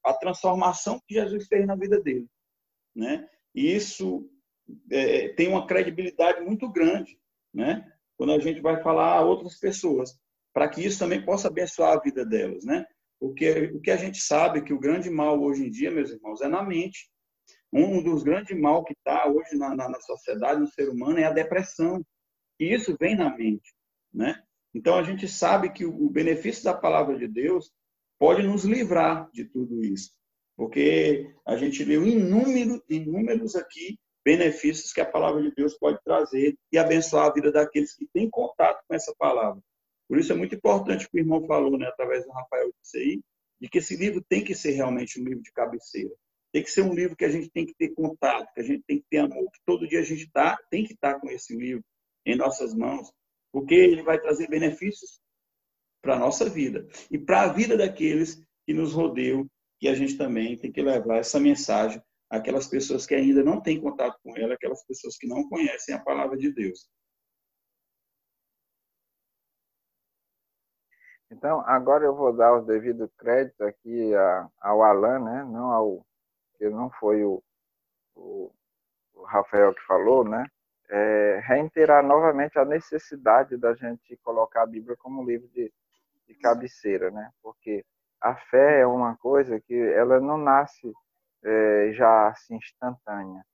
a transformação que Jesus fez na vida dele, né? E isso é, tem uma credibilidade muito grande, né? Quando a gente vai falar a outras pessoas para que isso também possa abençoar a vida delas, né? Porque o que a gente sabe é que o grande mal hoje em dia, meus irmãos, é na mente. Um dos grandes mal que está hoje na, na, na, sociedade, no ser humano, é a depressão. E isso vem na mente, né? Então a gente sabe que o, benefício da palavra de Deus pode nos livrar de tudo isso, porque a gente leu inúmeros, inúmeros aqui benefícios que a palavra de Deus pode trazer e abençoar a vida daqueles que têm contato com essa palavra. Por isso é muito importante o que o irmão falou, né, através do Rafael disse aí, de que esse livro tem que ser realmente um livro de cabeceira. Tem que ser um livro que a gente tem que ter contato, que a gente tem que ter amor, que todo dia a gente tá, tem que estar tá com esse livro em nossas mãos, porque ele vai trazer benefícios para a nossa vida e para a vida daqueles que nos rodeiam, que a gente também tem que levar essa mensagem àquelas pessoas que ainda não têm contato com ela, aquelas pessoas que não conhecem a palavra de Deus. Então, agora eu vou dar o devido crédito aqui ao Alan, né? Não ao que não foi o, o, o Rafael que falou, né? É, reiterar novamente a necessidade da gente colocar a Bíblia como livro de, de cabeceira, né? Porque a fé é uma coisa que ela não nasce é, já assim instantânea,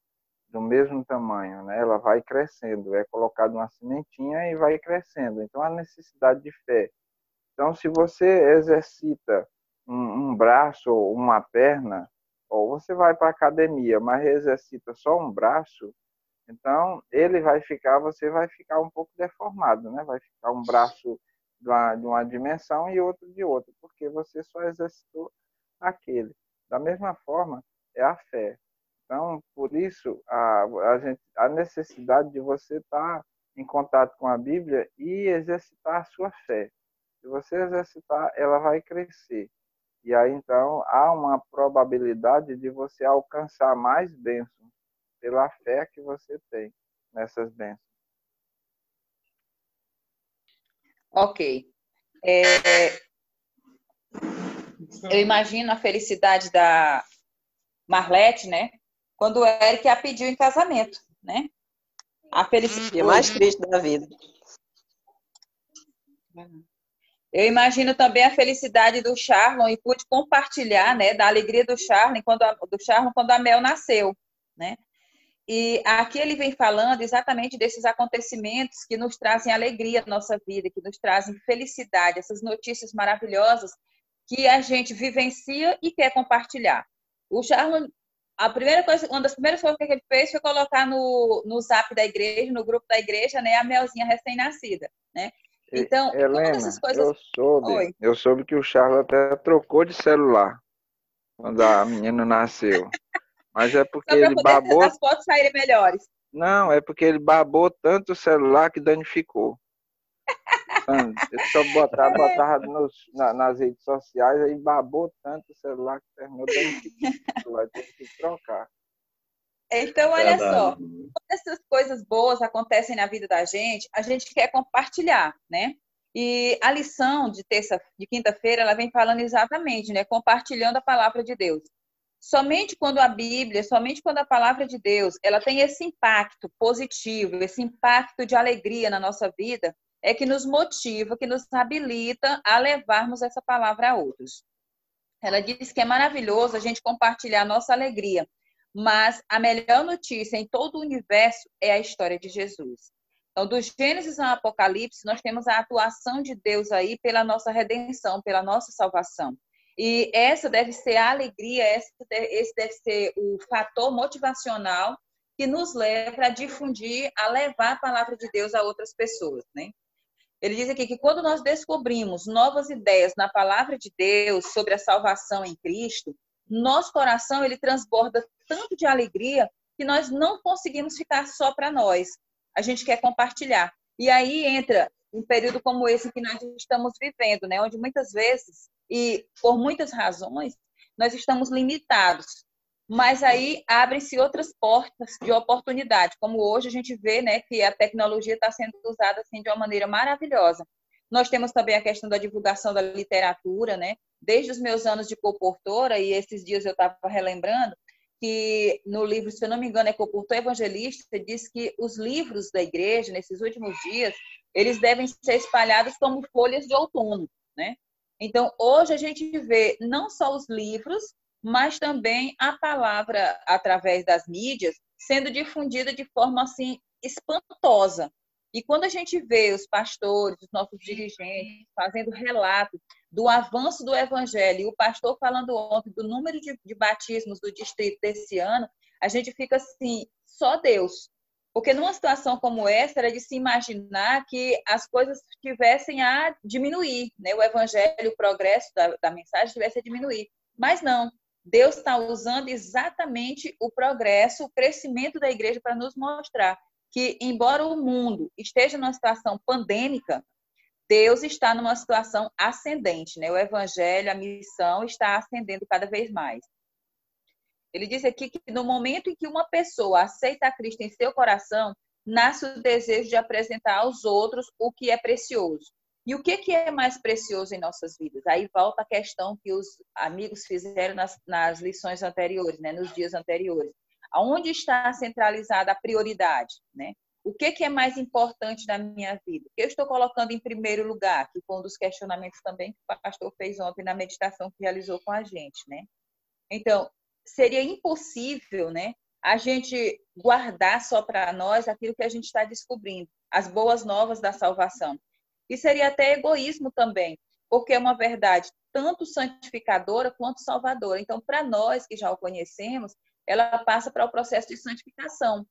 do mesmo tamanho, né? Ela vai crescendo, é colocado uma sementinha e vai crescendo. Então a necessidade de fé então, se você exercita um, um braço ou uma perna, ou você vai para a academia, mas exercita só um braço, então ele vai ficar, você vai ficar um pouco deformado, né? Vai ficar um braço de uma, de uma dimensão e outro de outra, porque você só exercitou aquele. Da mesma forma, é a fé. Então, por isso, a, a, gente, a necessidade de você estar em contato com a Bíblia e exercitar a sua fé. Se você exercitar, ela vai crescer. E aí, então, há uma probabilidade de você alcançar mais bênçãos pela fé que você tem nessas bênçãos. Ok. É... Eu imagino a felicidade da Marlete, né? Quando o Eric a pediu em casamento, né? A felicidade. E mais triste da vida. Eu imagino também a felicidade do Charlon e pude compartilhar, né, da alegria do Charlon quando a, do Charlon quando a Mel nasceu, né? E aqui ele vem falando exatamente desses acontecimentos que nos trazem alegria na nossa vida, que nos trazem felicidade, essas notícias maravilhosas que a gente vivencia e quer compartilhar. O Charles, a primeira coisa, uma das primeiras coisas que ele fez foi colocar no, no zap da igreja, no grupo da igreja, né, a Melzinha recém-nascida, né? Então, Helena, todas essas coisas... eu soube, Oi. eu soube que o Charles até trocou de celular quando a menina nasceu. Mas é porque ele babou. As fotos saírem melhores. Não, é porque ele babou tanto o celular que danificou. Ele só botava, botava nos, na, nas redes sociais, aí babou tanto o celular que terminou danificando. Teve que trocar. Então, olha só, quando essas coisas boas acontecem na vida da gente, a gente quer compartilhar, né? E a lição de terça, de quinta-feira, ela vem falando exatamente, né? Compartilhando a palavra de Deus. Somente quando a Bíblia, somente quando a palavra de Deus, ela tem esse impacto positivo, esse impacto de alegria na nossa vida, é que nos motiva, que nos habilita a levarmos essa palavra a outros. Ela diz que é maravilhoso a gente compartilhar a nossa alegria, mas a melhor notícia em todo o universo é a história de Jesus. Então, do Gênesis ao Apocalipse, nós temos a atuação de Deus aí pela nossa redenção, pela nossa salvação. E essa deve ser a alegria, esse deve ser o fator motivacional que nos leva a difundir, a levar a palavra de Deus a outras pessoas, né? Ele diz aqui que quando nós descobrimos novas ideias na palavra de Deus sobre a salvação em Cristo, nosso coração ele transborda tanto de alegria que nós não conseguimos ficar só para nós. A gente quer compartilhar. E aí entra um período como esse que nós estamos vivendo, né, onde muitas vezes e por muitas razões nós estamos limitados. Mas aí abrem-se outras portas de oportunidade, como hoje a gente vê, né, que a tecnologia está sendo usada assim de uma maneira maravilhosa. Nós temos também a questão da divulgação da literatura, né? Desde os meus anos de comportora, e esses dias eu estava relembrando, que no livro, se eu não me engano, é Comportor Evangelista, diz que os livros da igreja, nesses últimos dias, eles devem ser espalhados como folhas de outono, né? Então, hoje a gente vê não só os livros, mas também a palavra através das mídias sendo difundida de forma assim espantosa. E quando a gente vê os pastores, os nossos dirigentes fazendo relato do avanço do evangelho, e o pastor falando ontem do número de, de batismos do distrito desse ano, a gente fica assim, só Deus. Porque numa situação como essa, era de se imaginar que as coisas tivessem a diminuir, né? o evangelho, o progresso da, da mensagem tivesse a diminuir. Mas não, Deus está usando exatamente o progresso, o crescimento da igreja para nos mostrar que, embora o mundo esteja numa situação pandêmica, Deus está numa situação ascendente, né? O evangelho, a missão está ascendendo cada vez mais. Ele diz aqui que no momento em que uma pessoa aceita a Cristo em seu coração, nasce o desejo de apresentar aos outros o que é precioso. E o que, que é mais precioso em nossas vidas? Aí volta a questão que os amigos fizeram nas, nas lições anteriores, né? nos dias anteriores. Aonde está centralizada a prioridade? Né? O que, que é mais importante na minha vida? O que eu estou colocando em primeiro lugar? Que foi um dos questionamentos também que o pastor fez ontem na meditação que realizou com a gente. Né? Então, seria impossível né, a gente guardar só para nós aquilo que a gente está descobrindo, as boas novas da salvação. E seria até egoísmo também, porque é uma verdade tanto santificadora quanto salvadora. Então, para nós que já o conhecemos, ela passa para o processo de santificação.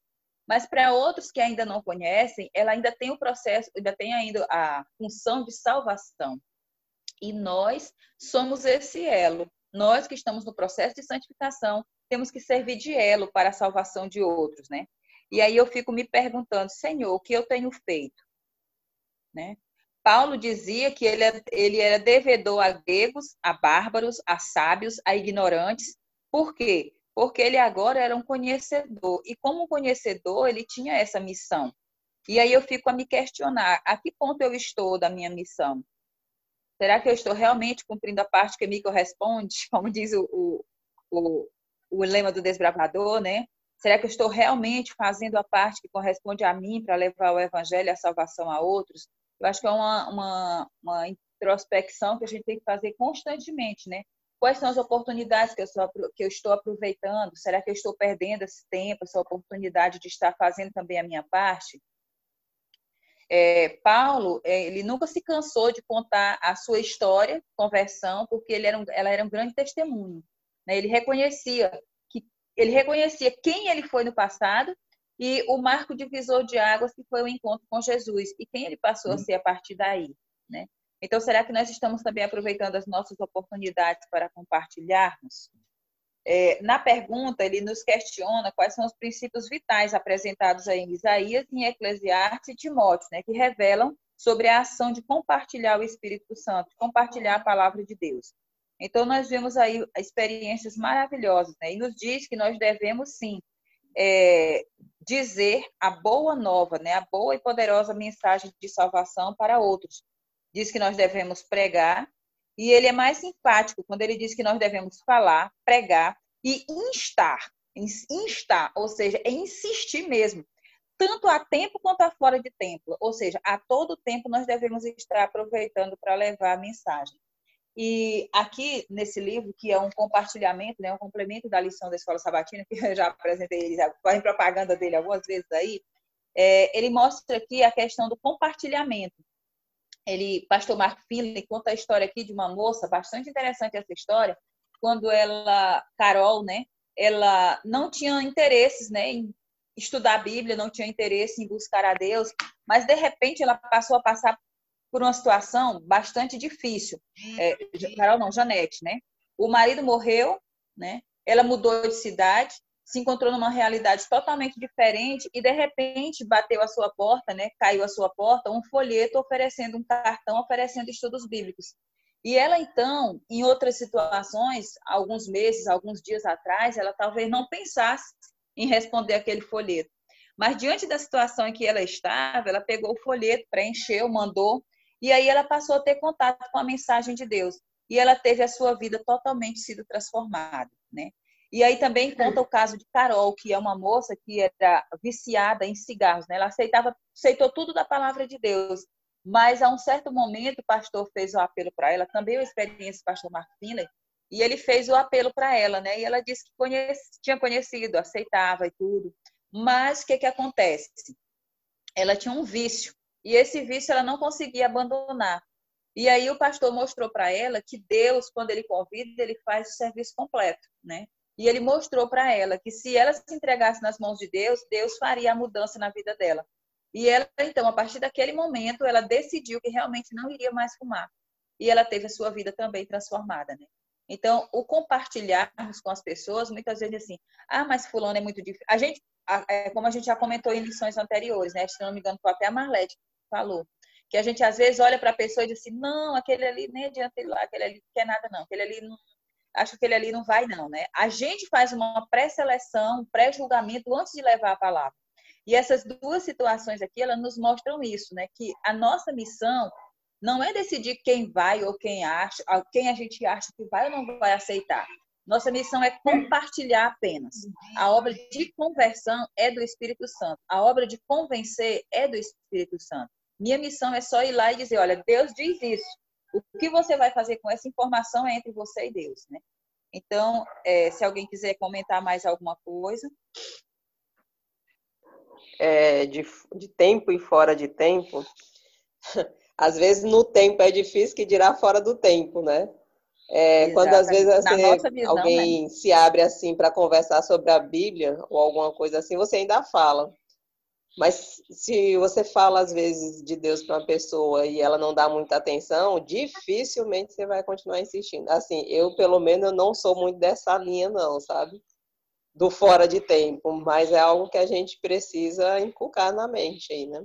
Mas para outros que ainda não conhecem, ela ainda tem o processo, ainda tem ainda a função de salvação. E nós somos esse elo. Nós que estamos no processo de santificação, temos que servir de elo para a salvação de outros, né? E aí eu fico me perguntando, Senhor, o que eu tenho feito? Né? Paulo dizia que ele, é, ele era devedor a gregos, a bárbaros, a sábios, a ignorantes. Por quê? Porque ele agora era um conhecedor. E como conhecedor, ele tinha essa missão. E aí eu fico a me questionar, a que ponto eu estou da minha missão? Será que eu estou realmente cumprindo a parte que me corresponde? Como diz o, o, o lema do desbravador, né? Será que eu estou realmente fazendo a parte que corresponde a mim para levar o evangelho e a salvação a outros? Eu acho que é uma, uma, uma introspecção que a gente tem que fazer constantemente, né? Quais são as oportunidades que eu, sou, que eu estou aproveitando? Será que eu estou perdendo esse tempo, essa oportunidade de estar fazendo também a minha parte? É, Paulo, é, ele nunca se cansou de contar a sua história, conversão, porque ele era um, ela era um grande testemunho. Né? Ele reconhecia que ele reconhecia quem ele foi no passado e o marco divisor de águas que foi o encontro com Jesus e quem ele passou a ser a partir daí, né? Então, será que nós estamos também aproveitando as nossas oportunidades para compartilharmos? É, na pergunta, ele nos questiona quais são os princípios vitais apresentados aí em Isaías, em Eclesiastes e Timóteo, né, que revelam sobre a ação de compartilhar o Espírito Santo, compartilhar a palavra de Deus. Então, nós vemos aí experiências maravilhosas, né, e nos diz que nós devemos, sim, é, dizer a boa nova, né, a boa e poderosa mensagem de salvação para outros, diz que nós devemos pregar, e ele é mais simpático quando ele diz que nós devemos falar, pregar e instar. Instar, ou seja, é insistir mesmo. Tanto a tempo quanto a fora de tempo. Ou seja, a todo tempo nós devemos estar aproveitando para levar a mensagem. E aqui nesse livro, que é um compartilhamento, né, um complemento da lição da Escola Sabatina, que eu já apresentei, já fazem propaganda dele algumas vezes aí, é, ele mostra aqui a questão do compartilhamento ele, pastor Mark Finley, conta a história aqui de uma moça, bastante interessante essa história, quando ela, Carol, né, ela não tinha interesses, né, em estudar a Bíblia, não tinha interesse em buscar a Deus, mas de repente ela passou a passar por uma situação bastante difícil. É, Carol não, Janete, né? O marido morreu, né? Ela mudou de cidade, se encontrou numa realidade totalmente diferente e de repente bateu a sua porta, né? Caiu a sua porta um folheto oferecendo um cartão oferecendo estudos bíblicos. E ela então, em outras situações, alguns meses, alguns dias atrás, ela talvez não pensasse em responder aquele folheto. Mas diante da situação em que ela estava, ela pegou o folheto, preencheu, mandou, e aí ela passou a ter contato com a mensagem de Deus. E ela teve a sua vida totalmente sido transformada, né? E aí também conta o caso de Carol, que é uma moça que era viciada em cigarros, né? Ela aceitava, aceitou tudo da palavra de Deus, mas a um certo momento o pastor fez o apelo para ela, também a experiência do pastor Mark Finley, e ele fez o apelo para ela, né? E ela disse que conhece, tinha conhecido, aceitava e tudo. Mas o que que acontece? Ela tinha um vício, e esse vício ela não conseguia abandonar. E aí o pastor mostrou para ela que Deus, quando ele convida, ele faz o serviço completo, né? E ele mostrou para ela que se ela se entregasse nas mãos de Deus, Deus faria a mudança na vida dela. E ela, então, a partir daquele momento, ela decidiu que realmente não iria mais fumar. E ela teve a sua vida também transformada, né? Então, o compartilharmos com as pessoas, muitas vezes assim, ah, mas fulano é muito difícil. A gente, é, como a gente já comentou em lições anteriores, né? Se não me engano, foi até a Marlete que falou. Que a gente, às vezes, olha para a pessoa e diz assim, não, aquele ali nem adianta ir lá, aquele ali não quer nada, não. Aquele ali não, acho que ele ali não vai, não, né? A gente faz uma pré-seleção, pré-julgamento antes de levar a palavra. E essas duas situações aqui, elas nos mostram isso, né? Que a nossa missão não é decidir quem vai ou quem acha, quem a gente acha que vai ou não vai aceitar. Nossa missão é compartilhar apenas. A obra de conversão é do Espírito Santo. A obra de convencer é do Espírito Santo. Minha missão é só ir lá e dizer, olha, Deus diz isso. O que você vai fazer com essa informação é entre você e Deus, né? Então, é, se alguém quiser comentar mais alguma coisa. É, de, de tempo e fora de tempo, às vezes no tempo é difícil que dirá fora do tempo, né? É, quando às vezes assim, visão, alguém né? se abre assim para conversar sobre a Bíblia ou alguma coisa assim, você ainda fala. Mas se você fala, às vezes, de Deus para uma pessoa e ela não dá muita atenção, dificilmente você vai continuar insistindo. Assim, eu, pelo menos, eu não sou muito dessa linha, não, sabe? Do fora de tempo, mas é algo que a gente precisa inculcar na mente aí, né?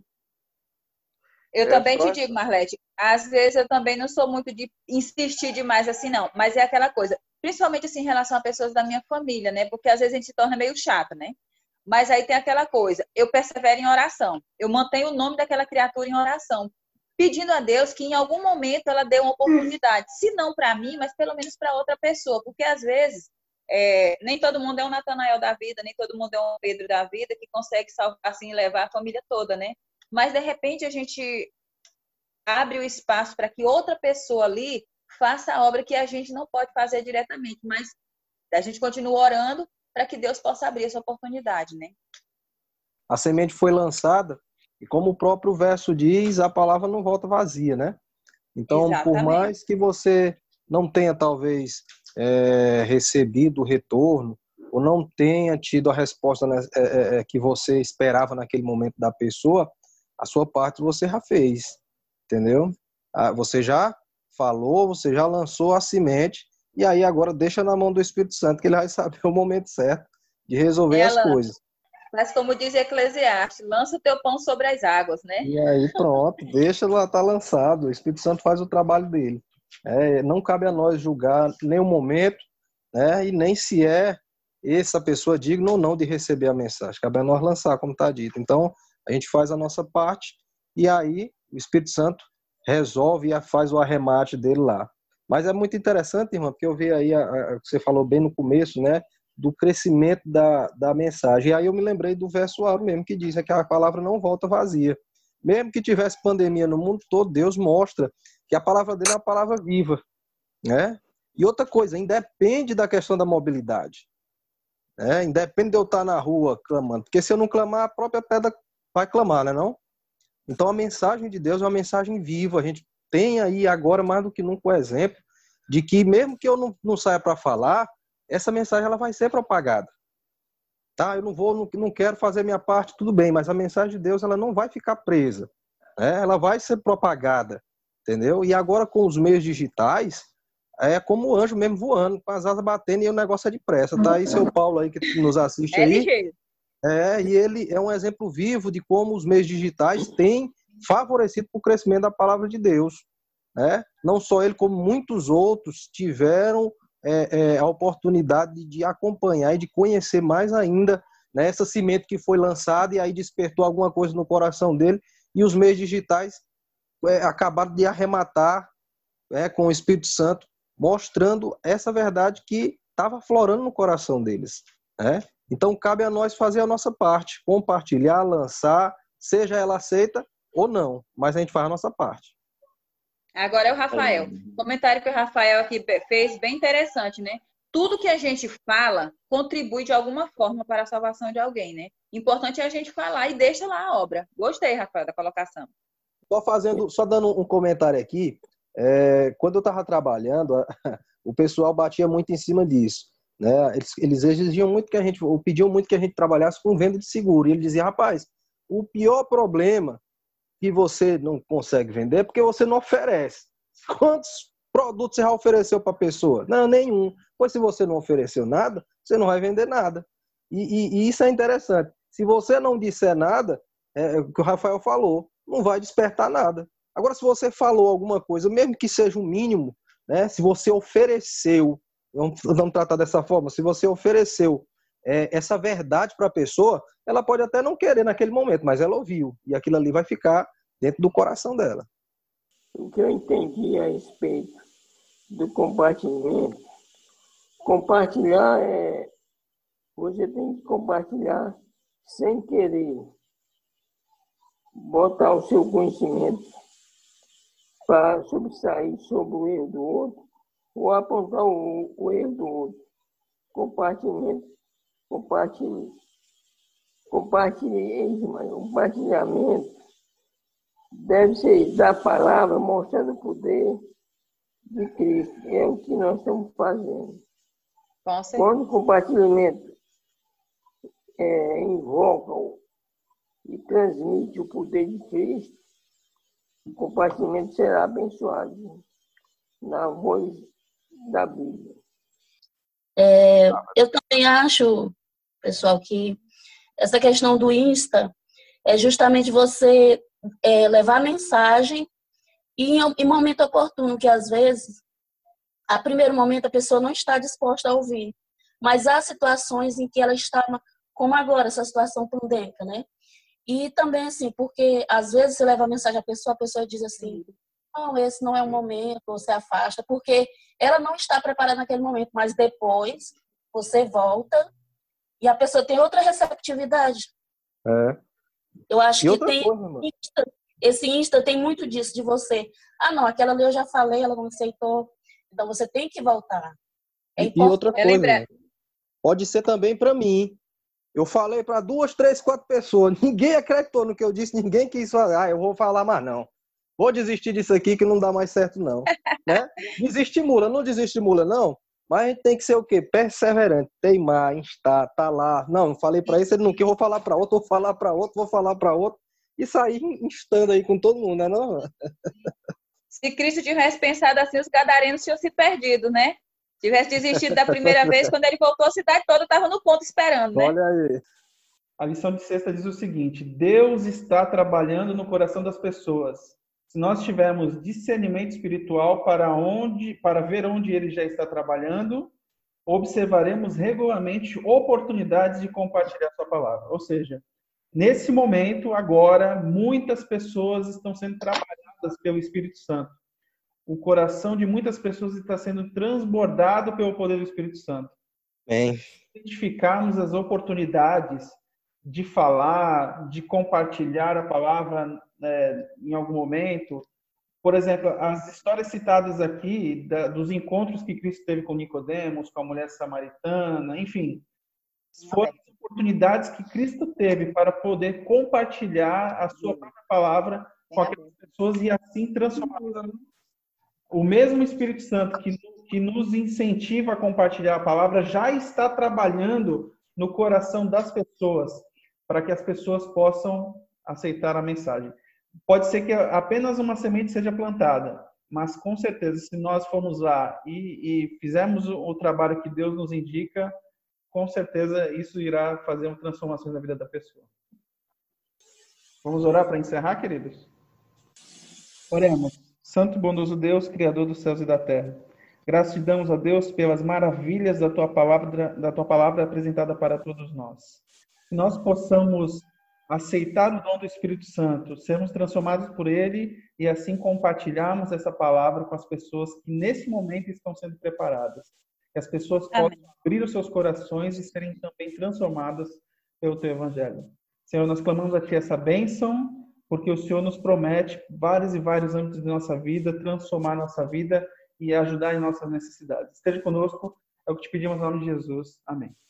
Eu também te digo, Marlete, às vezes eu também não sou muito de insistir demais assim, não. Mas é aquela coisa, principalmente assim em relação a pessoas da minha família, né? Porque às vezes a gente se torna meio chato, né? Mas aí tem aquela coisa, eu persevero em oração. Eu mantenho o nome daquela criatura em oração, pedindo a Deus que em algum momento ela dê uma oportunidade, se não para mim, mas pelo menos para outra pessoa, porque às vezes é, nem todo mundo é um Natanael da vida, nem todo mundo é um Pedro da vida que consegue salvar assim levar a família toda, né? Mas de repente a gente abre o espaço para que outra pessoa ali faça a obra que a gente não pode fazer diretamente, mas a gente continua orando para que Deus possa abrir essa oportunidade, né? A semente foi lançada E como o próprio verso diz, a palavra não volta vazia, né? Então, Exatamente. por mais que você não tenha talvez é, recebido o retorno ou não tenha tido a resposta né, é, é, é, que você esperava naquele momento da pessoa, a sua parte você já fez, entendeu? Ah, você já falou, você já lançou a semente e aí agora deixa na mão do Espírito Santo que ele vai saber o momento certo de resolver Ela, as coisas. Mas como diz Eclesiastes, lança o teu pão sobre as águas, né? E aí pronto, deixa lá tá lançado. O Espírito Santo faz o trabalho dele. É, não cabe a nós julgar nem o momento, né? E nem se é essa pessoa digna ou não de receber a mensagem. Cabe a nós lançar, como está dito. Então, a gente faz a nossa parte e aí o Espírito Santo resolve e faz o arremate dele lá. Mas é muito interessante, irmã, porque eu vi aí, a, a, você falou bem no começo, né? do crescimento da, da mensagem. E aí eu me lembrei do verso A mesmo, que diz que a palavra não volta vazia. Mesmo que tivesse pandemia no mundo todo, Deus mostra que a palavra dele é uma palavra viva. Né? E outra coisa, independe da questão da mobilidade. Né? Independe de eu estar na rua clamando. Porque se eu não clamar, a própria pedra vai clamar, né não? Então a mensagem de Deus é uma mensagem viva. A gente tem aí agora mais do que nunca o exemplo de que mesmo que eu não, não saia para falar, essa mensagem ela vai ser propagada. Tá? Eu não vou, não, não quero fazer minha parte, tudo bem, mas a mensagem de Deus ela não vai ficar presa. Né? Ela vai ser propagada, entendeu? E agora com os meios digitais, é como o anjo mesmo voando, com as asas batendo e o negócio é depressa. Tá aí seu Paulo aí que nos assiste é aí. É, e ele é um exemplo vivo de como os meios digitais têm favorecido o crescimento da palavra de Deus. Né? Não só ele, como muitos outros tiveram é, é, a oportunidade de acompanhar e de conhecer mais ainda né, essa semente que foi lançada e aí despertou alguma coisa no coração dele e os meios digitais é, acabaram de arrematar é, com o Espírito Santo, mostrando essa verdade que estava florando no coração deles. Né? Então cabe a nós fazer a nossa parte, compartilhar, lançar, seja ela aceita ou não, mas a gente faz a nossa parte. Agora é o Rafael. O comentário que o Rafael aqui fez, bem interessante, né? Tudo que a gente fala contribui de alguma forma para a salvação de alguém, né? Importante é a gente falar e deixa lá a obra. Gostei, Rafael, da colocação. Só fazendo, só dando um comentário aqui. É, quando eu estava trabalhando, o pessoal batia muito em cima disso. Né? Eles, eles exigiam muito que a gente, ou pediam muito que a gente trabalhasse com venda de seguro. E ele dizia, rapaz, o pior problema que você não consegue vender porque você não oferece. Quantos produtos você já ofereceu para a pessoa? Não, nenhum. Pois se você não ofereceu nada, você não vai vender nada. E, e, e isso é interessante. Se você não disser nada, é, é, o que o Rafael falou, não vai despertar nada. Agora, se você falou alguma coisa, mesmo que seja o um mínimo, né? Se você ofereceu, vamos, vamos tratar dessa forma, se você ofereceu é, essa verdade para a pessoa, ela pode até não querer naquele momento, mas ela ouviu. E aquilo ali vai ficar dentro do coração dela. O que eu entendi a respeito do compartilhamento, compartilhar é. Você tem que compartilhar sem querer botar o seu conhecimento para sobressair sobre o erro do outro ou apontar o, o erro do outro. Compartilhamento, compartilhamento, compartilhamento deve ser da palavra mostrando o poder de Cristo. É o que nós estamos fazendo. Quando o compartilhamento é, invoca e transmite o poder de Cristo, o compartilhamento será abençoado na voz da Bíblia. É, eu também acho, pessoal, que essa questão do Insta é justamente você é, levar mensagem e em, em momento oportuno, que às vezes, a primeiro momento, a pessoa não está disposta a ouvir. Mas há situações em que ela está, como agora, essa situação pandêmica, né? E também, assim, porque às vezes você leva a mensagem à pessoa, a pessoa diz assim, não, esse não é o momento, você afasta, porque ela não está preparada naquele momento, mas depois você volta e a pessoa tem outra receptividade. É. Eu acho e que tem coisa, Insta, esse Insta tem muito disso de você. Ah, não, aquela ali eu já falei, ela não aceitou. Então você tem que voltar. É e outra coisa, pode ser também para mim. Eu falei para duas, três, quatro pessoas. Ninguém acreditou no que eu disse, ninguém quis falar. Ah, eu vou falar mais não. Vou desistir disso aqui que não dá mais certo, não. né? Desestimula, não desestimula, não. Mas a gente tem que ser o quê? Perseverante, teimar, instar, tá lá. Não, falei para esse, ele não quer, vou falar para outro, vou falar para outro, vou falar para outro. E sair instando aí com todo mundo, né? Não? Se Cristo tivesse pensado assim, os gadarenos tinham se perdido, né? Tivesse desistido da primeira vez, quando ele voltou, a cidade toda estava no ponto esperando, né? Olha aí. A lição de sexta diz o seguinte: Deus está trabalhando no coração das pessoas. Se nós tivermos discernimento espiritual para onde, para ver onde ele já está trabalhando, observaremos regularmente oportunidades de compartilhar sua palavra. Ou seja, nesse momento, agora, muitas pessoas estão sendo trabalhadas pelo Espírito Santo o coração de muitas pessoas está sendo transbordado pelo poder do Espírito Santo. Bem. Identificarmos as oportunidades de falar, de compartilhar a palavra né, em algum momento. Por exemplo, as histórias citadas aqui da, dos encontros que Cristo teve com Nicodemos, com a mulher samaritana, enfim, foram oportunidades que Cristo teve para poder compartilhar a sua própria palavra com aquelas pessoas e assim transformar o mesmo Espírito Santo que, que nos incentiva a compartilhar a palavra já está trabalhando no coração das pessoas, para que as pessoas possam aceitar a mensagem. Pode ser que apenas uma semente seja plantada, mas com certeza, se nós formos lá e, e fizermos o, trabalho que Deus nos indica, com certeza isso irá fazer uma transformação na vida da pessoa. Vamos orar para encerrar, queridos? Oremos. Santo e bondoso Deus, Criador dos céus e da terra. Graças damos a Deus pelas maravilhas da tua palavra, da tua palavra apresentada para todos nós. Que nós possamos aceitar o dom do Espírito Santo, sermos transformados por ele e assim compartilharmos essa palavra com as pessoas que nesse momento estão sendo preparadas. Que as pessoas Amém. possam abrir os seus corações e serem também transformadas pelo teu evangelho. Senhor, nós clamamos a ti essa bênção porque o Senhor nos promete vários e vários âmbitos de nossa vida, transformar nossa vida e ajudar em nossas necessidades. Esteja conosco, é o que te pedimos em nome de Jesus. Amém.